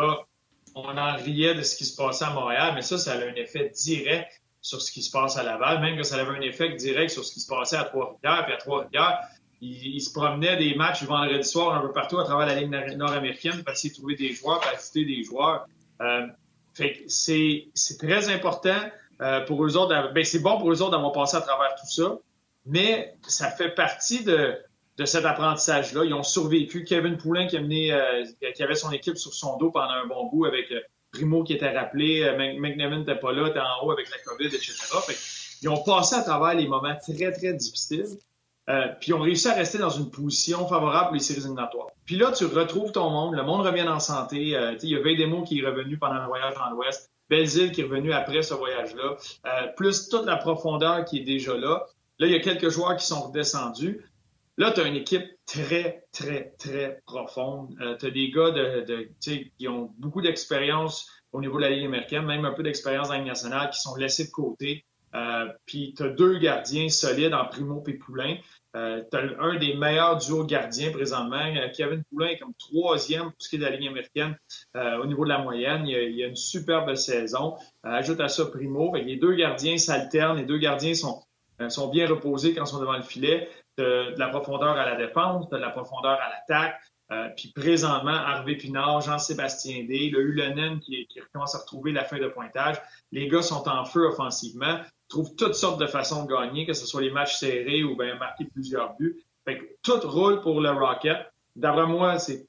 On en riait de ce qui se passait à Montréal, mais ça, ça a un effet direct sur ce qui se passe à Laval, même que ça avait un effet direct sur ce qui se passait à Trois-Rivières. Puis à Trois-Rivières, il, se promenait des matchs vendredi soir un peu partout à travers la Ligue nord-américaine pour essayer de trouver des joueurs, pour ajouter des joueurs. Euh, fait c'est, c'est très important euh, pour eux autres. Ben, c'est bon pour eux autres d'avoir passé à travers tout ça, mais ça fait partie de, de cet apprentissage-là. Ils ont survécu. Kevin Poulin qui, a mené, euh, qui avait son équipe sur son dos pendant un bon bout avec Primo qui était rappelé, euh, McNevin n'était pas là, était en haut avec la COVID, etc. ils ont passé à travers les moments très, très difficiles. Euh, puis ils ont réussi à rester dans une position favorable pour les séries éliminatoires. Puis là, tu retrouves ton monde, le monde revient en santé. Euh, il y a Veidemo qui est revenu pendant le voyage dans l'Ouest, Belzile qui est revenu après ce voyage-là, euh, plus toute la profondeur qui est déjà là. Là, il y a quelques joueurs qui sont redescendus. Là, tu as une équipe très, très, très profonde. Euh, tu as des gars de, de qui ont beaucoup d'expérience au niveau de la Ligue américaine, même un peu d'expérience dans la Ligue nationale, qui sont laissés de côté. Euh, puis tu as deux gardiens solides en Primo et Poulain. Euh, tu as un des meilleurs duos gardiens présentement. Euh, Kevin Poulain est comme troisième pour ce qui est de la Ligue américaine euh, au niveau de la moyenne. Il il a une superbe saison. ajoute à ça Primo. les deux gardiens s'alternent. Les deux gardiens sont euh, sont bien reposés quand ils sont devant le filet. De, la profondeur à la défense, de la profondeur à l'attaque. Euh, puis présentement, Harvey Pinard, Jean-Sébastien D, le Ulonen qui, qui commence à retrouver la fin de pointage. Les gars sont en feu offensivement, trouvent toutes sortes de façons de gagner, que ce soit les matchs serrés ou bien marquer plusieurs buts. Fait que tout roule pour le Rocket. D'après moi, c'est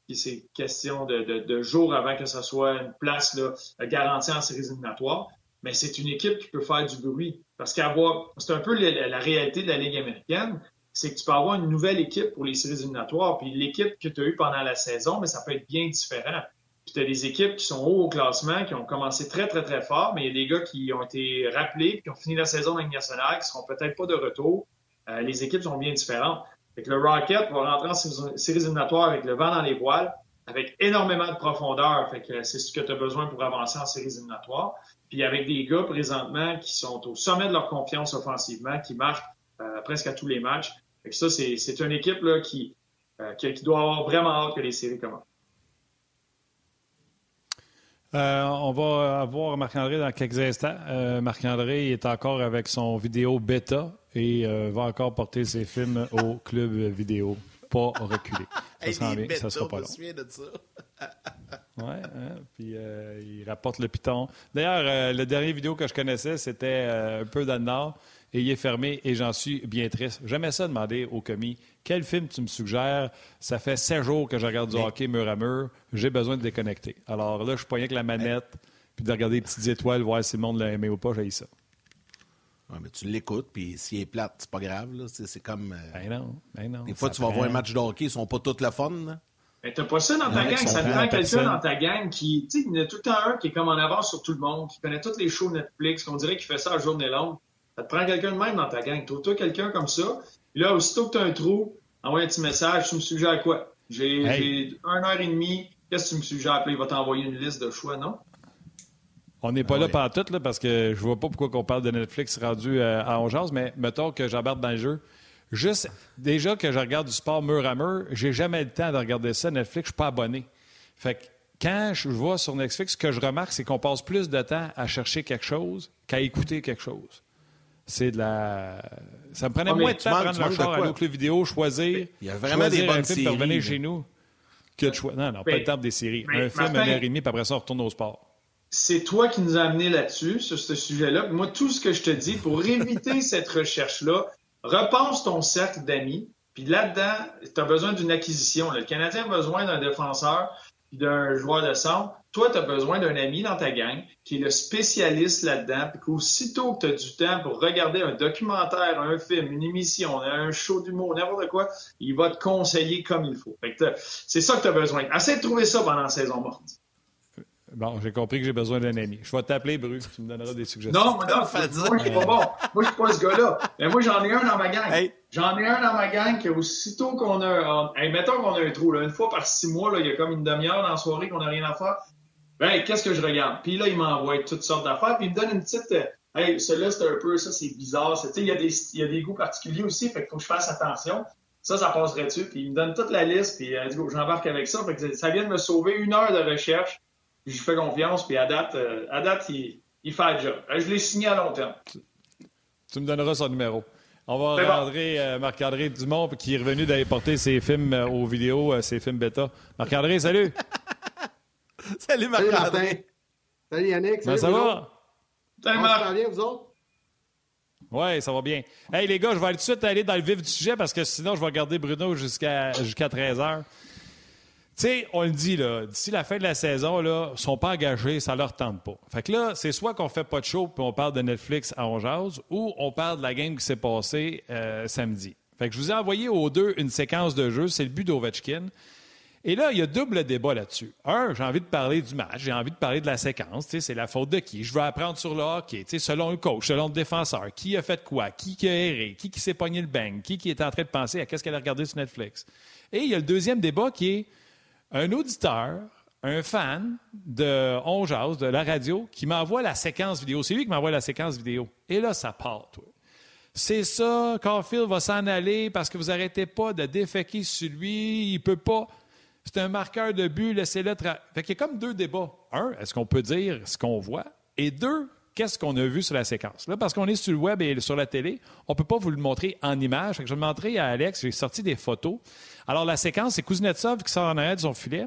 question de, jours avant que ce soit une place garantie en séries éliminatoires. Mais c'est une équipe qui peut faire du bruit. Parce qu'avoir, c'est un peu la, réalité de la Ligue américaine c'est que tu peux avoir une nouvelle équipe pour les séries éliminatoires. Puis l'équipe que tu as eue pendant la saison, mais ça peut être bien différent. Puis tu as des équipes qui sont hauts au classement, qui ont commencé très, très, très fort, mais il y a des gars qui ont été rappelés, qui ont fini la saison dans nationale, qui seront peut-être pas de retour. Euh, les équipes sont bien différentes. Fait que le Rocket va rentrer en séries éliminatoires avec le vent dans les voiles, avec énormément de profondeur. Fait que c'est ce que tu as besoin pour avancer en séries éliminatoires. Puis avec des gars présentement qui sont au sommet de leur confiance offensivement, qui marquent euh, presque à tous les matchs. Fait que ça, c'est une équipe là, qui, euh, qui, qui, doit avoir vraiment hâte que les séries commencent. Euh, on va avoir Marc-André dans quelques instants. Euh, Marc-André est encore avec son vidéo bêta et euh, va encore porter ses films au club vidéo. Pas reculer. Ça sera bien, ça sera pas long. de ça. ouais, hein? puis il rapporte le piton. D'ailleurs, le dernier vidéo que je connaissais, c'était un peu dans le nord et il est fermé et j'en suis bien triste. J'aimais ça demander au commis quel film tu me suggères? Ça fait sept jours que je regarde du Mais... hockey mur à mur. J'ai besoin de déconnecter. Alors là, je suis avec la manette puis de regarder les petites étoiles, voir si le monde l'a aimé ou pas. J'ai ça. Ouais, mais tu l'écoutes, puis s'il est plate, c'est pas grave. C'est comme. Euh... Ben non, ben non. Des fois, ça tu vas voir un match de hockey, ils sont pas tous le fun. Là. Mais t'as pas ça dans ta gang, ça te prend quelqu'un dans ta gang qui, tu sais, il y en a tout le temps un qui est comme en avance sur tout le monde, qui connaît tous les shows Netflix, qu'on dirait qu'il fait ça à journée longue. Ça te prend quelqu'un de même dans ta gang. Trouve-toi quelqu'un comme ça. Puis là, aussitôt que tu as un trou, envoie un petit message. Tu me suggères quoi? J'ai Hey. une heure et demie. Qu'est-ce que tu me suggères? Puis il va t'envoyer une liste de choix, non? On n'est pas Ah là pendant tout, là, parce que je vois pas pourquoi on parle de Netflix rendu euh, à Ongeance, mais mettons que j'embarque dans le jeu. Juste, déjà que je regarde du sport mur à mur, j'ai jamais le temps de regarder ça. Netflix, je suis pas abonné. Fait que quand je vois sur Netflix, ce que je remarque, c'est qu'on passe plus de temps à chercher quelque chose qu'à écouter quelque chose. C'est de la. Ça me prenait Ah, moins de tu temps à manques- prendre le de char, au club vidéo, choisir. Il y a vraiment des bonnes séries, revenir là. chez nous. Que de choix. Non, non, pas le temps des séries. mais un film, une heure et demie, puis après ça, on retourne au sport. c'est toi qui nous as amené là-dessus, sur ce sujet-là. Moi, tout ce que je te dis, pour éviter cette recherche-là, repense ton cercle d'amis. Puis là-dedans, tu as besoin d'une acquisition. là. Le Canadien a besoin d'un défenseur puis d'un joueur de centre. Toi, tu as besoin d'un ami dans ta gang qui est le spécialiste là-dedans. Puis qu'aussitôt que tu as du temps pour regarder un documentaire, un film, une émission, un show d'humour, n'importe quoi, il va te conseiller comme il faut. Fait que t'as- c'est ça que tu as besoin. Essaie de trouver ça pendant la saison morte. Bon, j'ai compris que j'ai besoin d'un ami. Je vais t'appeler, Bru. Tu me donneras des suggestions. Non, non, moi, je suis pas bon. Moi, je suis pas ce gars-là. Mais moi, j'en ai un dans ma gang. Hey. J'en ai un dans ma gang qui, aussitôt qu'on a, on- hey, mettons qu'on a un trou, là, une fois par six mois, là, il y a comme une demi-heure dans la soirée qu'on n'a rien à faire. Ben, qu'est-ce que je regarde? Puis là, il m'envoie toutes sortes d'affaires, puis il me donne une petite, euh, hey, celui-là, c'est un peu, ça, c'est bizarre. Il y a des, y a des goûts particuliers aussi, fait qu'il faut que je fasse attention. Ça, ça passerait dessus. Puis il me donne toute la liste, puis euh, j'embarque avec ça. Fait que ça vient de me sauver une heure de recherche. Je lui fais confiance, puis à date, euh, à date, il, il fait le job. Euh, Je l'ai signé à long terme. Tu me donneras son numéro. On va C'est bon. euh, Marc-André Dumont, qui est revenu d'aller porter ses films euh, aux vidéos, euh, ses films bêta. Marc-André, salut! Salut Salut Martin. Marc-André. Salut Yannick. Comment Salut ça Bruno. va? Salut, Marc. bien, vous autres? Oui, ça va bien. Hey, les gars, je vais aller tout de suite aller dans le vif du sujet parce que sinon, je vais garder Bruno jusqu'à jusqu'à 13 h. Tu sais, on le dit, là, d'ici la fin de la saison, ils sont pas engagés, ça leur tente pas. Fait là, c'est soit qu'on fait pas de show puis on parle de Netflix à On Jase, ou on parle de la game qui s'est passée euh, samedi. Fait que je vous ai envoyé aux deux une séquence de jeu, c'est le but d'Ovechkin. Et là, il y a double débat là-dessus. Un, j'ai envie de parler du match, j'ai envie de parler de la séquence. C'est la faute de qui? Je veux apprendre sur le hockey. Selon le coach, selon le défenseur, qui a fait quoi? Qui, qui a erré? Qui, qui s'est pogné le bang? Qui, qui est en train de penser à qu'est-ce qu'elle a regardé sur Netflix? Et il y a le deuxième débat qui est un auditeur, un fan de On Jase, de la radio, qui m'envoie la séquence vidéo. C'est lui qui m'envoie la séquence vidéo. Et là, ça part, toi. C'est ça, Caulfield va s'en aller parce que vous arrêtez pas de déféquer sur lui, il peut pas. C'est un marqueur de but, laissez-le. Tra... Fait y a comme deux débats. Un, est-ce qu'on peut dire ce qu'on voit? Et deux, qu'est-ce qu'on a vu sur la séquence? Parce qu'on est sur le web et sur la télé, on ne peut pas vous le montrer en image. je vais le montrer à Alex. J'ai sorti des photos. Alors, la séquence, c'est Kuznetsov qui sort en arrière de son filet.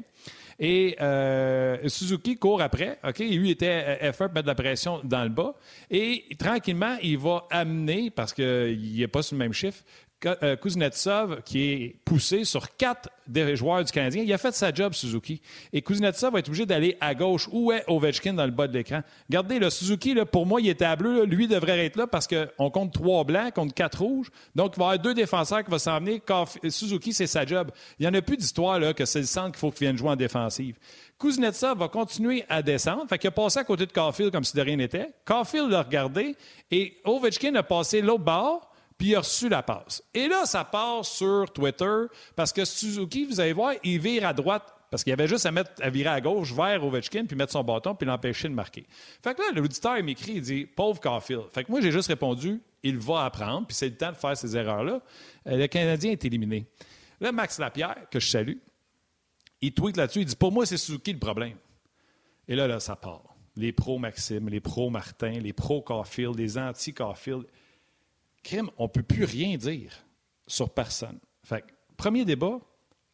Et euh, Suzuki court après. OK? Lui était effort mettre de la pression dans le bas. Et tranquillement, il va amener, parce qu'il n'est pas sur le même chiffre, euh, Kuznetsov, qui est poussé sur quatre des joueurs du Canadien. Il a fait sa job, Suzuki. Et Kuznetsov va être obligé d'aller à gauche. Où est Ovechkin dans le bas de l'écran? Regardez, le Suzuki, pour moi, il était à bleu. Lui devrait être là parce qu'on compte trois blancs contre quatre rouges. Donc, il va y avoir deux défenseurs qui vont s'en venir. Suzuki, c'est sa job. Il n'y en a plus d'histoire que c'est le centre qu'il faut qu'il vienne jouer en défensive. Kuznetsov va continuer à descendre. Fait a passé à côté de Caulfield comme si de rien n'était. Caulfield l'a regardé et Ovechkin a passé l'autre bord puis il a reçu la passe. Et là, ça passe sur Twitter parce que Suzuki, vous allez voir, il vire à droite parce qu'il avait juste à, mettre, à virer à gauche vers Ovechkin puis mettre son bâton puis l'empêcher de marquer. Fait que là, l'auditeur m'écrit, il dit Pauvre Caulfield. Fait que moi, j'ai juste répondu Il va apprendre, puis c'est le temps de faire ces erreurs-là. Euh, le Canadien est éliminé. Là, Max Lapierre, que je salue, il tweet là-dessus, il dit Pour moi, c'est Suzuki le problème. Et là, là, ça part. Les pros-Maxime, les pros-Martin, les pros-Caulfield, les anti-Caulfield crime, on ne peut plus rien dire sur personne. Fait premier débat,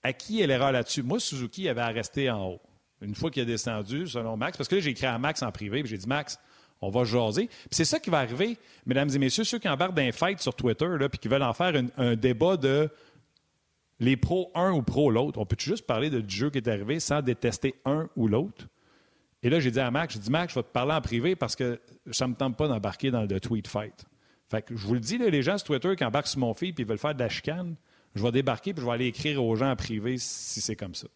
à qui est l'erreur là-dessus? Moi, Suzuki avait rester en haut. Une fois qu'il est descendu, selon Max, parce que là, j'ai écrit à Max en privé, j'ai dit, Max, on va jaser. Puis c'est ça qui va arriver, mesdames et messieurs, ceux qui embarquent d'un fight sur Twitter, puis qui veulent en faire un débat de les pros un ou pro l'autre. On peut juste parler de, jeu qui est arrivé sans détester un ou l'autre? Et là, j'ai dit à Max, j'ai dit, Max, je vais te parler en privé parce que ça ne me tente pas d'embarquer dans le tweet fight. Fait que je vous le dis, les gens sur Twitter qui embarquent sur mon fil et veulent faire de la chicane, je vais débarquer et je vais aller écrire aux gens en privé si c'est comme ça.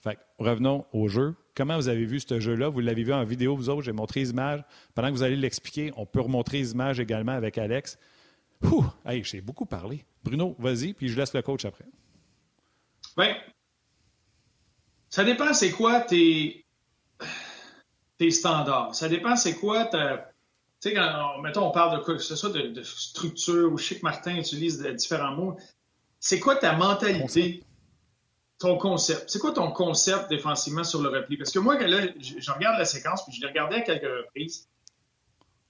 Fait que, revenons au jeu. Comment vous avez vu ce jeu-là? Vous l'avez vu en vidéo, vous autres. J'ai montré les images. Pendant que vous allez l'expliquer, on peut remontrer les images également avec Alex. Ouh! Hey, j'ai beaucoup parlé. Bruno, vas-y, puis je laisse le coach après. Bien, ça dépend c'est quoi tes, tes standards. Ça dépend c'est quoi ta, tu sais, quand, mettons, on parle de quoi que ce soit de, structure, ou que Martin utilise différents mots, c'est quoi ta mentalité, ton concept? C'est quoi ton concept défensivement sur le repli? Parce que moi, là, je, regarde la séquence, puis je l'ai regardé à quelques reprises.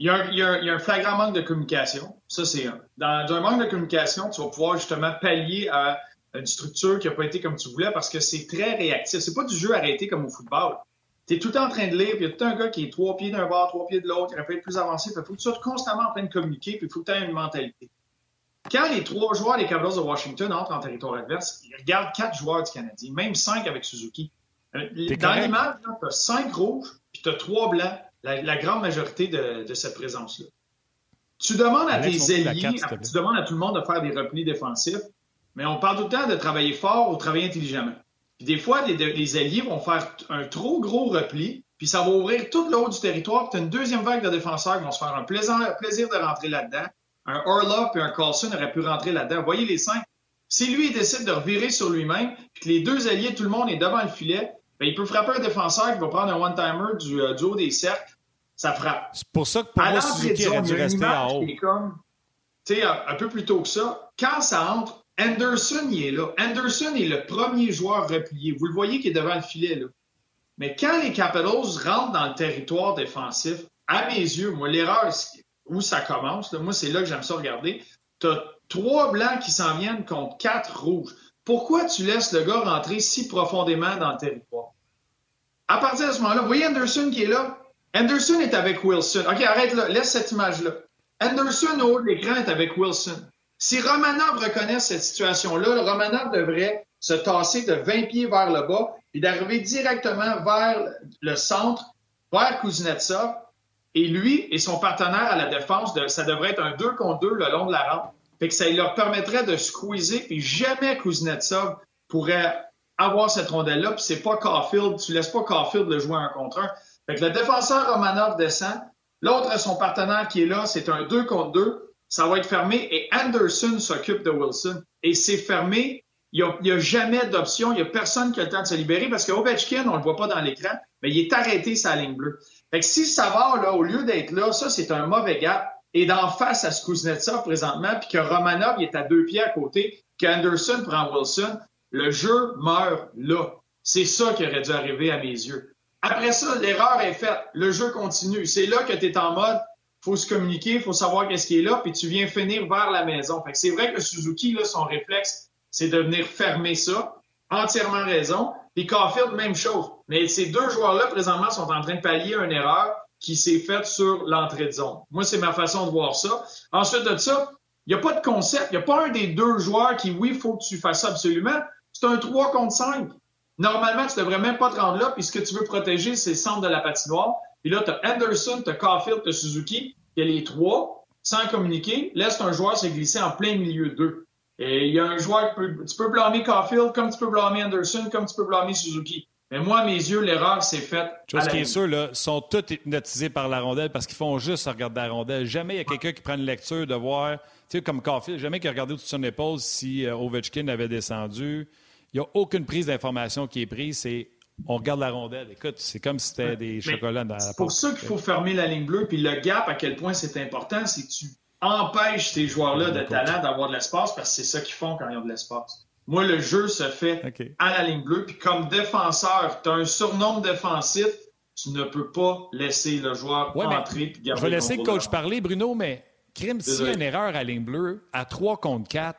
Il y, a un, flagrant manque de communication. Ça, c'est un. Dans, dans, un manque de communication, tu vas pouvoir justement pallier à une structure qui n'a pas été comme tu voulais parce que c'est très réactif. C'est pas du jeu arrêté comme au football. Tu es tout le temps en train de lire, puis il y a tout un gars qui est trois pieds d'un bord, trois pieds de l'autre, qui aurait pu être plus avancé. Il faut que tu sois constamment en train de communiquer, puis il faut que tu aies une mentalité. Quand les trois joueurs des Capitals de Washington entrent en territoire adverse, ils regardent quatre joueurs du Canadien, même cinq avec Suzuki. Euh, dans l'image, tu as cinq rouges, puis tu as trois blancs, la, grande majorité de, cette présence-là. Tu demandes à tes alliés, tu demandes à tout le monde de faire des replis défensifs, mais on parle tout le temps de travailler fort ou travailler intelligemment. Puis des fois, les, alliés vont faire un trop gros repli, puis ça va ouvrir tout le haut du territoire, puis as une deuxième vague de défenseurs qui vont se faire un plaisir, plaisir de rentrer là-dedans. Un Orlov et un Carlson auraient pu rentrer là-dedans. Voyez les cinq. Si lui, il décide de revirer sur lui-même, puis que les deux alliés, tout le monde est devant le filet, bien, il peut frapper un défenseur qui va prendre un one-timer du, euh, haut des cercles. Ça frappe. C'est pour ça que pour moi, Suzuki aurait dû rester en haut. Tu sais, un peu plus tôt que ça, quand ça entre, Anderson, il est là. Anderson est le premier joueur replié. Vous le voyez qui est devant le filet, là. Mais quand les Capitals rentrent dans le territoire défensif, à mes yeux, moi, l'erreur, où ça commence, moi, c'est là que j'aime ça regarder. Tu as trois blancs qui s'en viennent contre quatre rouges. Pourquoi tu laisses le gars rentrer si profondément dans le territoire? À partir de ce moment-là, vous voyez Anderson qui est là? Anderson est avec Wilson. OK, arrête là, laisse cette image-là. Anderson au haut de l'écran est avec Wilson. Si Romanov reconnaît cette situation-là, Romanov devrait se tasser de 20 pieds vers le bas et d'arriver directement vers le centre, vers Kuznetsov. Et lui et son partenaire à la défense, ça devrait être un 2 contre 2 le long de la rampe. Fait que ça leur permettrait de squeezer, puis jamais Kuznetsov pourrait avoir cette rondelle-là, puis c'est pas Caulfield, tu laisses pas Caulfield le jouer un contre un. Fait que le défenseur Romanov descend, l'autre, son partenaire qui est là, c'est un 2 contre 2 ça va être fermé et Anderson s'occupe de Wilson. Et c'est fermé. Il n'y a, jamais d'option. Il n'y a personne qui a le temps de se libérer parce que Ovechkin, on ne le voit pas dans l'écran, mais il est arrêté sa ligne bleue. Fait que si va là, au lieu d'être là, ça, c'est un mauvais gap. Et d'en face à Kuznetsov présentement, puis que Romanov est à deux pieds à côté, qu'Anderson prend Wilson, le jeu meurt là. C'est ça qui aurait dû arriver à mes yeux. Après ça, l'erreur est faite. Le jeu continue. C'est là que tu es en mode, faut se communiquer, faut savoir qu'est-ce qui est là, puis tu viens finir vers la maison. Fait que c'est vrai que Suzuki, là, son réflexe, c'est de venir fermer ça. Entièrement raison. Puis Caulfield, même chose. Mais ces deux joueurs-là, présentement, sont en train de pallier une erreur qui s'est faite sur l'entrée de zone. Moi, c'est ma façon de voir ça. Ensuite de ça, il n'y a pas de concept. Il n'y a pas un des deux joueurs qui, oui, il faut que tu fasses ça absolument. C'est un 3 contre 5. Normalement, tu devrais même pas te rendre là, puis ce que tu veux protéger, c'est le centre de la patinoire. Puis là, tu as Anderson, tu as Caulfield, tu as Suzuki. Il y a les trois, sans communiquer. Laisse un joueur se glisser en plein milieu d'eux. Et il y a un joueur que tu peux blâmer Caulfield, comme tu peux blâmer Anderson, comme tu peux blâmer Suzuki. Mais moi, à mes yeux, l'erreur s'est faite. Chose qui est sûr, là, sont tous hypnotisés par la rondelle parce qu'ils font juste regarder la rondelle. Jamais il y a quelqu'un qui prend une lecture de voir, tu sais, comme Caulfield, jamais qu'il a regardé au-dessus de son épaule si euh, Ovechkin avait descendu. Il n'y a aucune prise d'information qui est prise. C'est on regarde la rondelle. Écoute, c'est comme si c'était des chocolats dans la C'est pour ça qu'il faut fermer la ligne bleue. Puis le gap, à quel point c'est important, c'est que tu empêches ces joueurs-là de talent d'avoir de l'espace parce que c'est ça qu'ils font quand ils ont de l'espace. Moi, le jeu se fait à la ligne bleue. Puis comme défenseur, tu as un surnom défensif, tu ne peux pas laisser le joueur entrer puis garder Je vais laisser le coach parler, Bruno, mais crime, a une erreur à la ligne bleue, à 3 contre 4,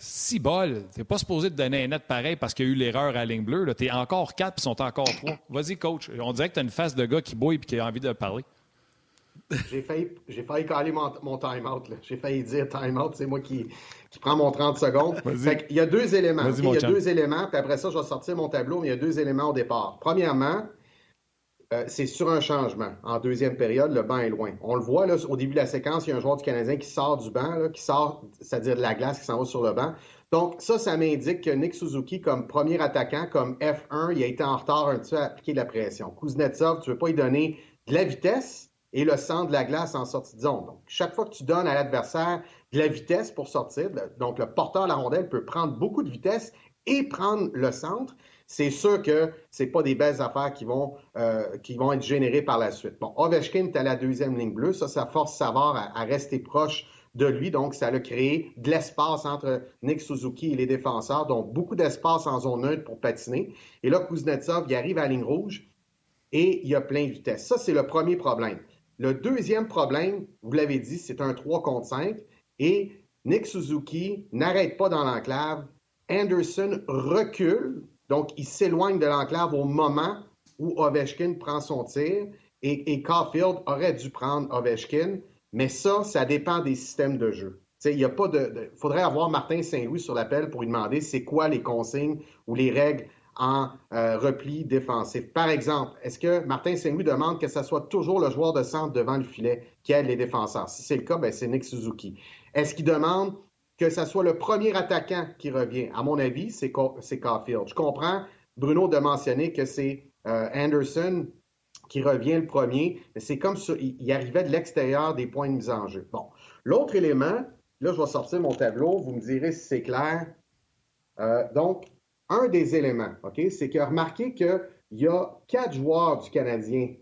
si bol, t'es pas supposé te donner un net pareil parce qu'il y a eu l'erreur à la ligne bleue. T'es encore 4 puis sont encore 3. Vas-y, coach. On dirait que t'as une face de gars qui bouille et qui a envie de parler. J'ai failli, j'ai failli caler mon, mon time-out. J'ai failli dire time-out. C'est moi qui, qui prends mon 30 secondes. il y a deux éléments. il y a deux éléments. Puis après ça, je vais sortir mon tableau, mais il y a deux éléments au départ. Premièrement, euh, c'est sur un changement. En deuxième période, le banc est loin. On le voit là, au début de la séquence, il y a un joueur du Canadien qui sort du banc, qui sort, c'est-à-dire de la glace, qui s'en va sur le banc. Donc, ça, ça m'indique que Nick Suzuki, comme premier attaquant, comme F1, il a été en retard un petit peu à appliquer de la pression. Kuznetsov, tu ne veux pas lui donner de la vitesse, et le centre de la glace en sortie de zone. Donc, chaque fois que tu donnes à l'adversaire de la vitesse pour sortir, donc le porteur de la rondelle peut prendre beaucoup de vitesse et prendre le centre. C'est sûr que c'est pas des belles affaires qui vont, euh, qui vont être générées par la suite. Bon, Ovechkin est à la deuxième ligne bleue. Ça, ça force Savard à, rester proche de lui. Donc, ça a créé de l'espace entre Nick Suzuki et les défenseurs, donc beaucoup d'espace en zone neutre pour patiner. Et là, Kuznetsov, il arrive à la ligne rouge et il a plein de vitesse. Ça, c'est le premier problème. Le deuxième problème, vous l'avez dit, c'est un 3 contre 5 et Nick Suzuki n'arrête pas dans l'enclave. Anderson recule, donc il s'éloigne de l'enclave au moment où Ovechkin prend son tir et, et Caulfield aurait dû prendre Ovechkin, mais ça, ça dépend des systèmes de jeu. Il y a pas de, faudrait avoir Martin Saint-Louis sur l'appel pour lui demander c'est quoi les consignes ou les règles en euh, repli défensif. Par exemple, est-ce que Martin Saint-Louis demande que ce soit toujours le joueur de centre devant le filet qui aide les défenseurs? Si c'est le cas, ben, c'est Nick Suzuki. Est-ce qu'il demande que ce soit le premier attaquant qui revient? À mon avis, c'est Caulfield. Je comprends, Bruno, de mentionner que c'est euh, Anderson qui revient le premier, mais c'est comme ça, il, arrivait de l'extérieur des points de mise en jeu. Bon. L'autre élément, là, je vais sortir mon tableau, vous me direz si c'est clair. Euh, donc, un des éléments, OK, c'est que remarquez qu'il y a quatre joueurs du Canadien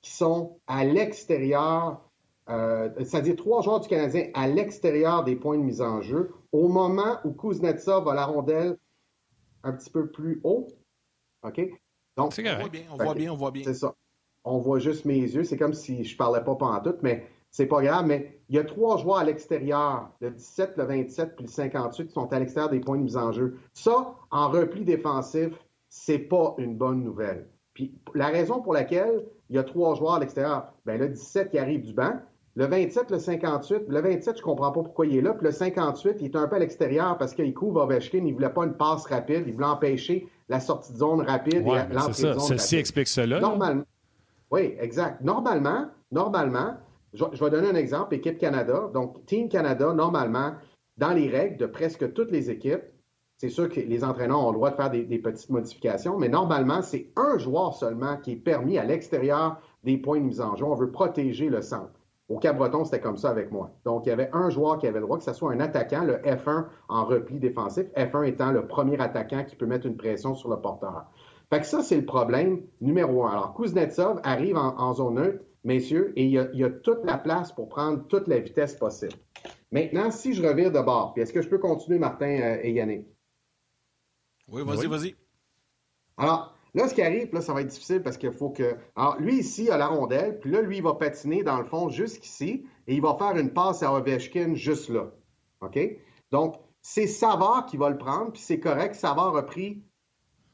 qui sont à l'extérieur, euh, c'est-à-dire trois joueurs du Canadien à l'extérieur des points de mise en jeu au moment où Kuznetsov a la rondelle un petit peu plus haut. OK? Donc, on voit bien, on voit bien, on voit bien. C'est ça. On voit juste mes yeux. C'est comme si je parlais pas pendant tout, mais c'est pas grave, mais il y a trois joueurs à l'extérieur, le 17, le 27 puis le 58 qui sont à l'extérieur des points de mise en jeu. Ça, en repli défensif, c'est pas une bonne nouvelle. Puis la raison pour laquelle il y a trois joueurs à l'extérieur, ben le 17 qui arrive du banc, le 27, le 58, le 27, je comprends pas pourquoi il est là, puis le 58, il est un peu à l'extérieur parce qu'il couvre Ovechkin, il voulait pas une passe rapide, il voulait empêcher la sortie de zone rapide et l'entrée de zone Ceci explique cela. Normalement, oui, exact. Normalement, normalement, je, vais donner un exemple, équipe Canada. Donc, Team Canada, normalement, dans les règles de presque toutes les équipes, c'est sûr que les entraîneurs ont le droit de faire des, petites modifications, mais normalement, c'est un joueur seulement qui est permis à l'extérieur des points de mise en jeu. On veut protéger le centre. Au Cap-Breton, c'était comme ça avec moi. Donc, il y avait un joueur qui avait le droit, que ce soit un attaquant, le F1 en repli défensif, F1 étant le premier attaquant qui peut mettre une pression sur le porteur. Fait que ça, c'est le problème numéro un. Alors, Kuznetsov arrive en, en zone neutre, messieurs, et il y, a, toute la place pour prendre toute la vitesse possible. Maintenant, si je revire de bord, puis est-ce que je peux continuer, Martin euh, et Yannick? Oui, vas-y, vas-y. Alors, Là, ce qui arrive, là, ça va être difficile parce qu'il faut que. Alors, lui, ici, a la rondelle, puis là, lui, il va patiner dans le fond jusqu'ici et il va faire une passe à Ovechkin juste là. OK? Donc, c'est Savard qui va le prendre, puis c'est correct. Savard a pris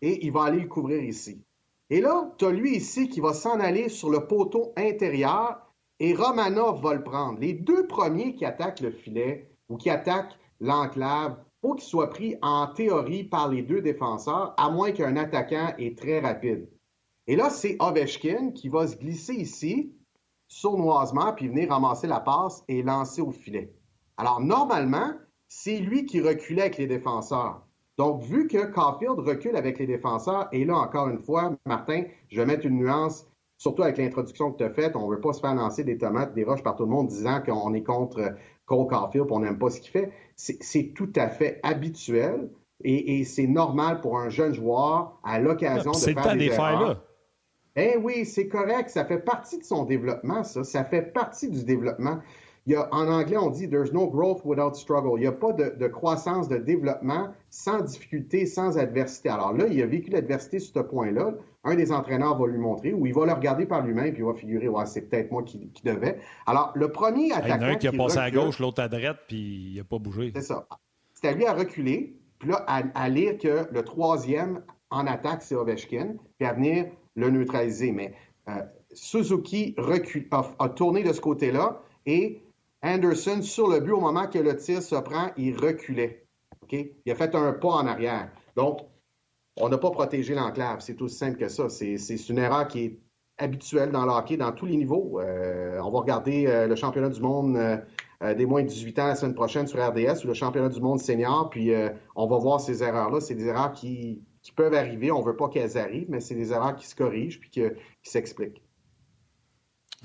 et il va aller le couvrir ici. Et là, tu as lui ici qui va s'en aller sur le poteau intérieur et Romanov va le prendre. Les deux premiers qui attaquent le filet ou qui attaquent l'enclave, faut qu'ils soient pris en théorie par les deux défenseurs, à moins qu'un attaquant est très rapide. Et là, c'est Ovechkin qui va se glisser ici, sournoisement, puis venir ramasser la passe et lancer au filet. Alors, normalement, c'est lui qui reculait avec les défenseurs. Donc, vu que Caulfield recule avec les défenseurs, et là, encore une fois, Martin, je vais mettre une nuance, surtout avec l'introduction que tu as faite, on ne veut pas se faire lancer des tomates, des roches par tout le monde disant qu'on est contre Cole Caulfield, on n'aime pas ce qu'il fait. C'est tout à fait habituel et, c'est normal pour un jeune joueur à l'occasion de faire des, erreurs. Là. Eh oui, c'est correct. Ça fait partie de son développement, ça. Ça fait partie du développement en anglais, on dit There's no growth without struggle. Il n'y a pas de, croissance, de développement sans difficulté, sans adversité. Alors là, il a vécu l'adversité sur ce point-là. Un des entraîneurs va lui montrer ou il va le regarder par lui-même puis il va figurer ouais, c'est peut-être moi qui, devais. Alors, le premier attaquant. Il y en a un qui a passé à gauche, l'autre à droite, puis il n'a pas bougé. C'est ça. C'est à lui à reculer, puis là, à, lire que le troisième en attaque, c'est Ovechkin, puis à venir le neutraliser. Mais euh, Suzuki recule, a tourné de ce côté-là et Anderson, sur le but, au moment que le tir se prend, il reculait. Il a fait un pas en arrière. Donc, on n'a pas protégé l'enclave. C'est aussi simple que ça. C'est une erreur qui est habituelle dans le hockey, dans tous les niveaux. Euh, on va regarder euh, le championnat du monde euh, des moins de 18 ans la semaine prochaine sur RDS ou le championnat du monde senior, puis on va voir ces erreurs-là. C'est des erreurs qui, peuvent arriver. On ne veut pas qu'elles arrivent, mais c'est des erreurs qui se corrigent puis qui s'expliquent.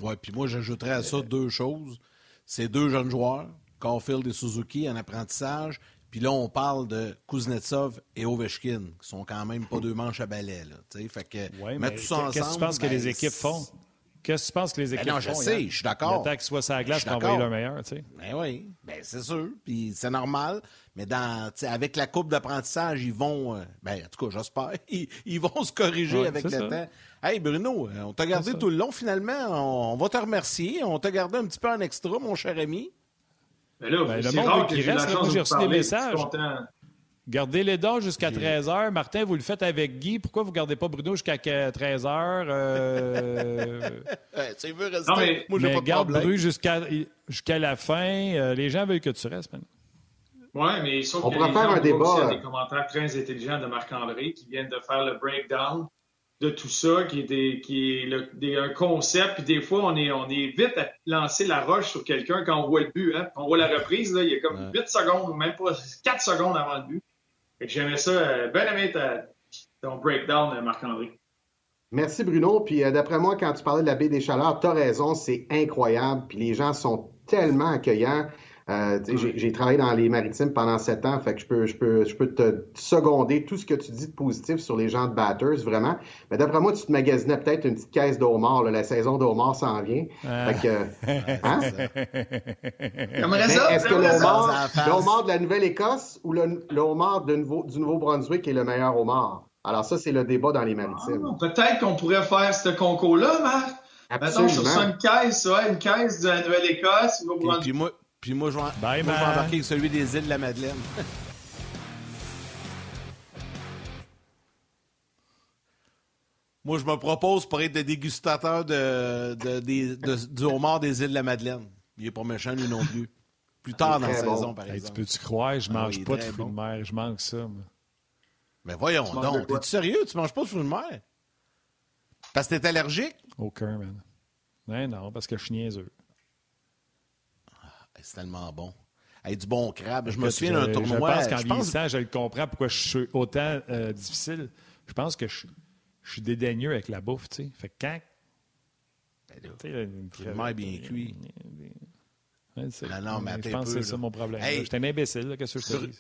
Oui, puis moi, j'ajouterais à ça deux choses ces deux jeunes joueurs, Caulfield et Suzuki, en apprentissage. Puis là, on parle de Kuznetsov et Ovechkin, qui sont quand même pas deux manches à balai. Là, fait que, mettre tout ça ensemble. Qu'est-ce que tu penses que les ben, équipes font? Qu'est-ce que tu penses que les ben équipes font? non, je sais, je suis d'accord. L'attaque soit sur la glace pour envoyer leur meilleur, tu sais. Ben oui, ben c'est sûr. Puis c'est normal. Mais dans, avec la coupe d'apprentissage, ils vont, euh, ben, en tout cas, j'espère, ils, vont se corriger avec le temps. Hey Bruno, euh, on t'a gardé tout le long finalement. On, va te remercier. On t'a gardé un petit peu en extra, mon cher ami. Mais là, ben, le monde qui reste, moi j'ai reçu des messages. Gardez les dents jusqu'à 13h. Martin, vous le faites avec Guy. Pourquoi vous ne gardez pas Bruno jusqu'à 13h? Euh... tu veux rester? Non, mais, moi, mais pas garde Bruno jusqu'à la fin. Euh, les gens veulent que tu restes maintenant. Oui, mais sauf On pourrait faire un débat. des commentaires très intelligents de Marc-André qui viennent de faire le breakdown de tout ça, qui est, qui est un concept. Puis des fois, on est, on est vite à lancer la roche sur quelqu'un quand on voit le but. Hein? On voit la reprise, là, il y a comme 8 secondes, même pas 4 secondes avant le but. j'aimais ça. Euh, bien aimé ton breakdown, Marc-André. Merci Bruno. Puis euh, d'après moi, quand tu parlais de la baie des Chaleurs, tu as raison, c'est incroyable. Puis les gens sont tellement accueillants. Euh, j'ai travaillé dans les maritimes pendant sept ans, fait que je peux, je peux, je peux te seconder tout ce que tu dis de positif sur les gens de Batters, vraiment. Mais d'après moi, tu te magasinais peut-être une petite caisse d'homard. La saison d'homard s'en vient. Fait que, hein? Est-ce que le homard de la Nouvelle-Écosse ou le, homard du Nouveau-Brunswick est le meilleur homard? Alors ça, c'est le débat dans les maritimes. Ah, peut-être qu'on pourrait faire ce concours-là, Marc. Absolument. Mettons, une caisse, ouais, une caisse de la Nouvelle-Écosse, Nouveau-Brunswick. Puis moi, je vais, embarquer celui des îles de la Madeleine. moi, je me propose pour être le dégustateur de, du homard des îles de la Madeleine. Il est pas méchant, lui non plus. Plus tard dans la saison, par exemple. Tu peux-tu croire, je ah mange pas de fruits de mer, je manque ça. Mais voyons donc, t'es-tu sérieux? Tu manges pas de fruits de mer? Parce que t'es allergique? Aucun, man. Non, non, parce que je suis niaiseux c'est tellement bon. Avec du bon crabe. Je me souviens d'un tournoi. Je pense qu'en vieillissant, je le comprends pourquoi je suis autant euh, difficile. Je pense que je, suis dédaigneux avec la bouffe, tu sais. Fait que quand. Ben bien cuit. non, mais je pense que c'est ça mon problème. je suis un imbécile, qu'est-ce que je te dis?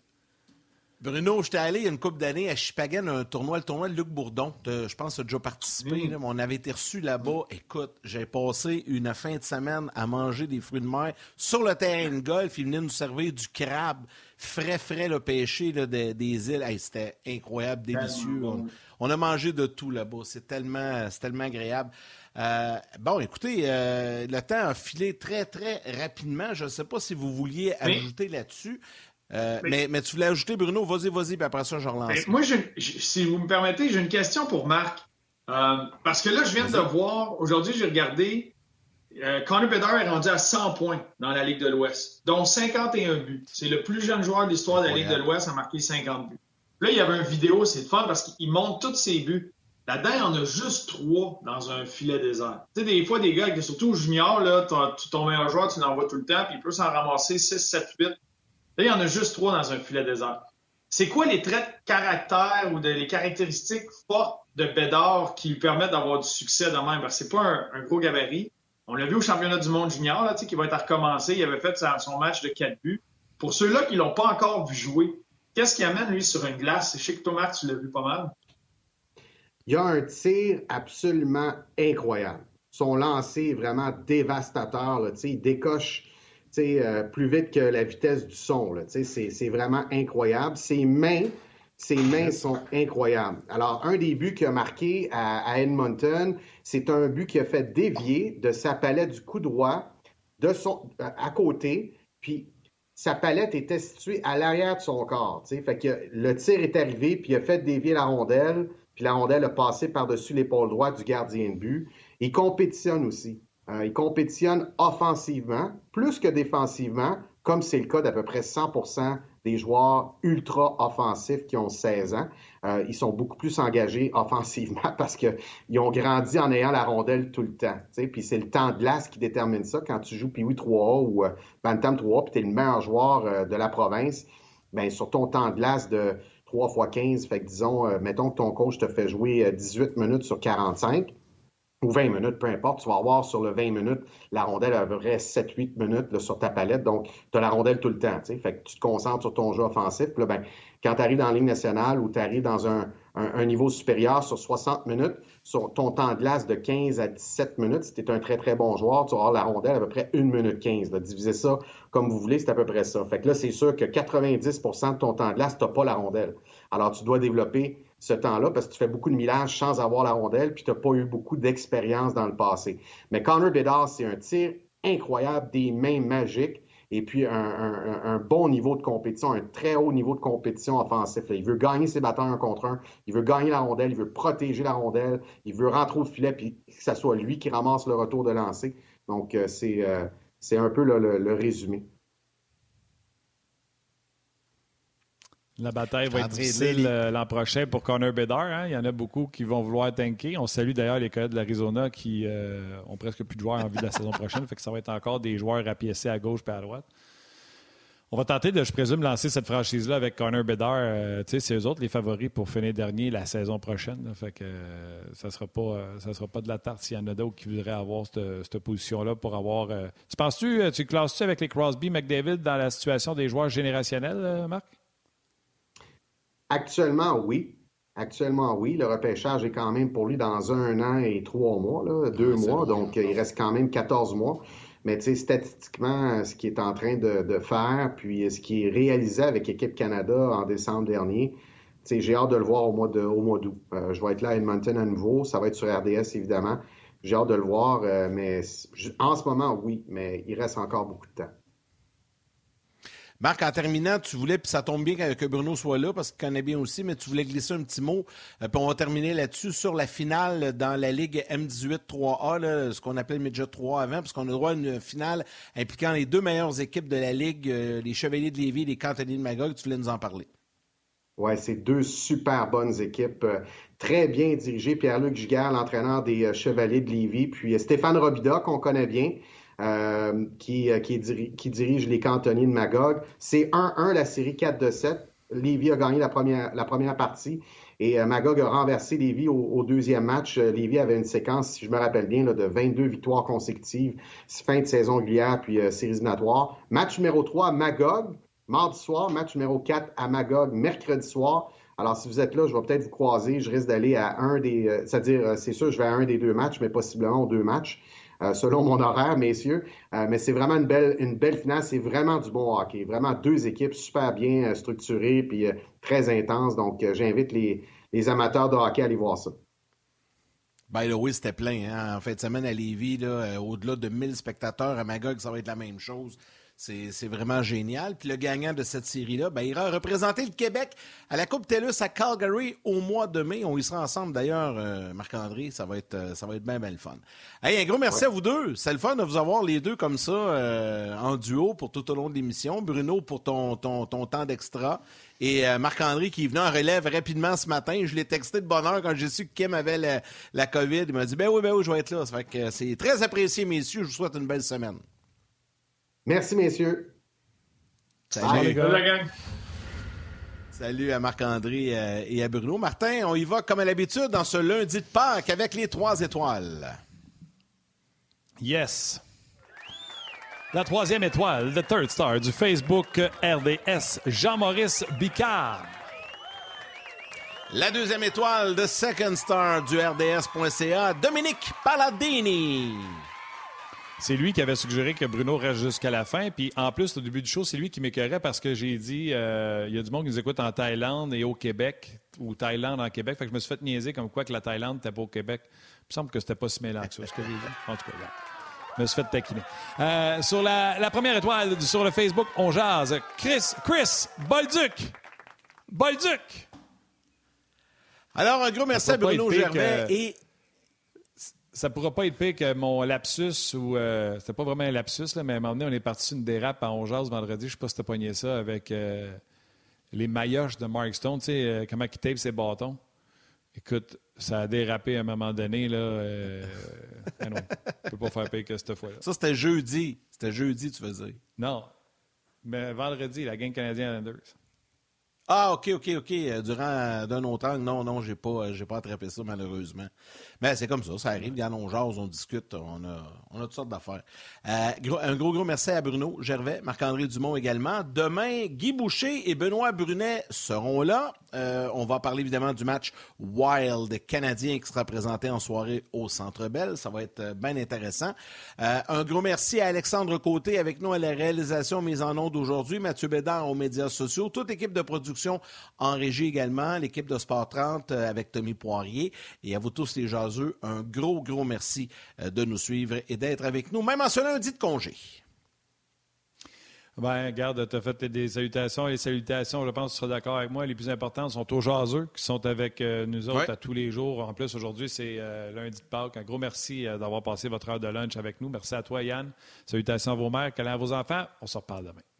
Bruno, j'étais allé il y a une couple d'années à Chipagan, un tournoi, le tournoi de Luc Bourdon. je pense que tu as déjà participé. Mm. on avait été reçu là-bas. Écoute, j'ai passé une fin de semaine à manger des fruits de mer sur le terrain de golf. Ils venaient nous servir du crabe frais, frais, le pêché des, îles. C'était incroyable, délicieux. On, a mangé de tout là-bas. C'est tellement, tellement agréable. Euh, bon, écoutez, euh, le temps a filé très, très rapidement. Je ne sais pas si vous vouliez ajouter là-dessus. Euh, mais, mais, tu voulais ajouter, Bruno, vas-y, vas-y, puis après ça, je relance. moi, si vous me permettez, j'ai une question pour Marc. parce que là, je viens de voir, aujourd'hui, j'ai regardé, Connor Bedard est rendu à 100 points dans la Ligue de l'Ouest, dont 51 buts. C'est le plus jeune joueur de l'histoire de la Ligue de l'Ouest à marquer 50 buts. Là, il y avait une vidéo, c'est fun parce qu'il montre tous ses buts. Là-dedans, il y en a juste trois dans un filet désert. Tu sais, des fois, des gars, surtout junior, là, ton meilleur joueur, tu l'envoies tout le temps, puis il peut s'en ramasser 6, 7, 8. Là, il y en a juste trois dans un filet désert. C'est quoi les traits de caractère ou les caractéristiques fortes de Bédard qui lui permettent d'avoir du succès de même? Parce que pas un, gros gabarit. On l'a vu au championnat du monde junior, là, qui va être à recommencer. Il avait fait son match de 4 buts. Pour ceux-là qui l'ont pas encore vu jouer, qu'est-ce qui amène, lui, sur une glace? Je sais que Thomas, tu l'as vu pas mal. Il a un tir absolument incroyable. Son lancer est vraiment dévastateur. Là, il décoche euh, plus vite que la vitesse du son. C'est vraiment incroyable. Ses mains, ses mains sont incroyables. Alors, un des buts qu'il a marqué à, Edmonton, c'est un but qui a fait dévier de sa palette du coup droit de son, à côté, puis sa palette était située à l'arrière de son corps. Fait que le tir est arrivé, puis il a fait dévier la rondelle puis la rondelle a passé par-dessus l'épaule droite du gardien de but. Il compétitionne aussi. Euh, il compétitionne offensivement, plus que défensivement, comme c'est le cas d'à peu près 100% des joueurs ultra offensifs qui ont 16 ans. Euh, ils sont beaucoup plus engagés offensivement parce qu'ils ont grandi en ayant la rondelle tout le temps. Puis c'est le temps de glace qui détermine ça. Quand tu joues Pee-Wee 3A ou euh, Bantam 3A, puis tu es le meilleur joueur de la province, bien, sur ton temps de glace de 3 fois 15. Fait que disons, euh, mettons que ton coach te fait jouer 18 euh, minutes sur 45 ou 20 minutes, peu importe, tu vas avoir sur le 20 minutes, la rondelle à peu près 7-8 minutes sur ta palette. Donc, tu as la rondelle tout le temps. Fait que tu te concentres sur ton jeu offensif. Puis là, ben, quand tu arrives dans la ligne nationale ou tu arrives dans un, un, niveau supérieur sur 60 minutes, sur ton temps de glace de 15 à 17 minutes, si tu es un très, très bon joueur, tu vas avoir la rondelle à peu près 1 minute 15. Là. Diviser ça comme vous voulez, c'est à peu près ça. Fait que là, c'est sûr que 90% de ton temps de glace, tu n'as pas la rondelle. Alors, tu dois développer ce temps-là parce que tu fais beaucoup de millages sans avoir la rondelle, puis tu n'as pas eu beaucoup d'expérience dans le passé. Mais Connor Bedard, c'est un tir incroyable, des mains magiques et puis un, bon niveau de compétition, un très haut niveau de compétition offensif. Il veut gagner ses batailles un contre un, il veut gagner la rondelle, il veut protéger la rondelle, il veut rentrer au filet, puis que ce soit lui qui ramasse le retour de lancer. Donc, euh, euh, c'est un peu le résumé. La bataille va être difficile euh, l'an prochain pour Connor Bedard. Hein. Il y en a beaucoup qui vont vouloir tanker. On salue d'ailleurs les Coyotes de l'Arizona qui euh, ont presque plus de joueurs en vue de la saison prochaine. Fait que ça va être encore des joueurs rapiécés à gauche et à droite. On va tenter de, je présume, lancer cette franchise-là avec Connor Bedard. Euh, sais, c'est eux autres les favoris pour finir dernier la saison prochaine. Fait que ça ne sera, pas, ça sera pas de la tarte s'il y en a d'autres qui voudraient avoir cette, position-là pour avoir. Tu penses-tu, tu classes-tu avec les Crosby, McDavid dans la situation des joueurs générationnels, Marc? Actuellement, oui. Actuellement, oui. Le repêchage est quand même pour lui dans un an et trois mois, là, deux mois. Donc, il reste quand même 14 mois. Mais tu sais, statistiquement, ce qu'il est en train de, faire, puis ce qui est réalisé avec Équipe Canada en décembre dernier, j'ai hâte de le voir au mois de au mois d'août. Euh, je vais être là à Edmonton à nouveau. Ça va être sur RDS, évidemment. J'ai hâte de le voir, euh, mais en ce moment, oui, mais il reste encore beaucoup de temps. Marc, en terminant, tu voulais, puis ça tombe bien que Bruno soit là parce qu'il connaît bien aussi, mais tu voulais glisser un petit mot, euh, puis on va terminer là-dessus sur la finale dans la Ligue M18 3A, ce qu'on appelait Midget 3 avant, parce qu'on a droit à une finale impliquant les deux meilleures équipes de la Ligue, euh, les Chevaliers de Lévis et les Cantonniers de Magog. Tu voulais nous en parler. Oui, c'est deux super bonnes équipes, euh, très bien dirigées. Pierre-Luc Giguère, l'entraîneur des Chevaliers de Lévis, puis Stéphane Robida, qu'on connaît bien. Euh, qui, euh, qui, dirige les cantonniers de Magog. C'est 1-1 la série 4 de 7. Lévis a gagné la première, partie et euh, Magog a renversé Lévis au, deuxième match. Lévis avait une séquence, si je me rappelle bien, de 22 victoires consécutives, fin de saison régulière puis séries éliminatoires. Match numéro 3, Magog mardi soir, match numéro 4 à Magog, mercredi soir. Alors, si vous êtes là, je vais peut-être vous croiser. Je risque d'aller à un des. Euh, c'est-à-dire, euh, c'est sûr, je vais à un des deux matchs, mais possiblement aux deux matchs, euh, selon mon horaire, messieurs. mais c'est vraiment une belle, une belle finale. C'est vraiment du bon hockey. Vraiment deux équipes super bien structurées puis très intenses. Donc, j'invite les, les amateurs de hockey à aller voir ça. By the way, c'était plein. Hein? En fin de semaine à Lévis, au-delà de 1000 spectateurs, à Magog, ça va être la même chose. C'est vraiment génial. Puis le gagnant de cette série-là, ben, il ira représenter le Québec à la Coupe TELUS à Calgary au mois de mai. On y sera ensemble d'ailleurs, euh, Marc-André. Ça va être, euh, ça va être bien, bien le fun. Hey, un gros merci à vous deux. C'est le fun de vous avoir les deux comme ça euh, en duo pour tout au long de l'émission. Bruno pour ton, ton, ton temps d'extra. Et Marc-André qui est venu en relève rapidement ce matin. Je l'ai texté de bonne heure quand j'ai su que Kim avait la, la COVID. Il m'a dit Ben oui, ben oui, je vais être là. Ça fait que c'est très apprécié, messieurs. Je vous souhaite une belle semaine. Merci, messieurs. Salut, les gars. Salut à Marc-André euh, et à Bruno. Martin, on y va comme à l'habitude dans ce lundi de Pâques avec les trois étoiles. Yes. La troisième étoile, the third star du Facebook RDS, Jean-Maurice Bicard. La deuxième étoile, the second star du RDS.ca, Dominique Palladini. C'est lui qui avait suggéré que Bruno reste jusqu'à la fin. Puis en plus, au début du show, c'est lui qui m'écœurait parce que j'ai dit euh, il y a du monde qui nous écoute en Thaïlande et au Québec, ou Thaïlande en Québec. Fait que je me suis fait niaiser comme quoi que la Thaïlande n'était pas au Québec. Il me semble que c'était pas si mêlant que ça, ce que j'ai dit. En tout cas, Je me suis fait taquiner. Euh, sur la, première étoile sur le Facebook, on jase. Chris, Chris Bolduc. Bolduc. Alors, un gros merci à Bruno Gervais et ça pourra pas être pire que mon lapsus ou euh, c'était pas vraiment un lapsus là, mais à un moment donné, on est parti sur une dérape à Ongeaz vendredi. Je sais pas si t'as pogné ça avec euh, les mailloches de Mark Stone. Tu sais euh, comment il tape ses bâtons. Écoute, ça a dérapé à un moment donné là. Euh, non, peut pas faire pire que cette fois-là. Ça c'était jeudi. C'était jeudi, tu veux dire. Non, mais vendredi, la gang canadienne Anders. Ah, OK, OK, OK. Durant d'un autre angle, non, non, j'ai pas, j'ai pas attrapé ça, malheureusement. Mais c'est comme ça, ça arrive. Dans on jase, on discute, on a, on a toutes sortes d'affaires. Euh, un gros, gros merci à Bruno Gervais, Marc-André Dumont également. Demain, Guy Boucher et Benoît Brunet seront là. Euh, on va parler évidemment du match Wild canadien qui sera présenté en soirée au Centre Bell. Ça va être euh, bien intéressant. un gros merci à Alexandre Côté avec nous à la réalisation mise en onde aujourd'hui. Mathieu Bédard aux médias sociaux. Toute équipe de production en régie également. L'équipe de Sport 30 avec Tommy Poirier. Et à vous tous les gens un gros, gros merci de nous suivre et d'être avec nous, même en ce lundi de congé. Bien, garde, tu as fait des salutations. Les salutations, je pense que tu seras d'accord avec moi, les plus importantes sont aux jaseux qui sont avec euh, nous autres à tous les jours. En plus, aujourd'hui, c'est euh, lundi de Pâques. Un gros merci d'avoir passé votre heure de lunch avec nous. Merci à toi, Yann. Salutations à vos mères, câlins à vos enfants. On se reparle demain.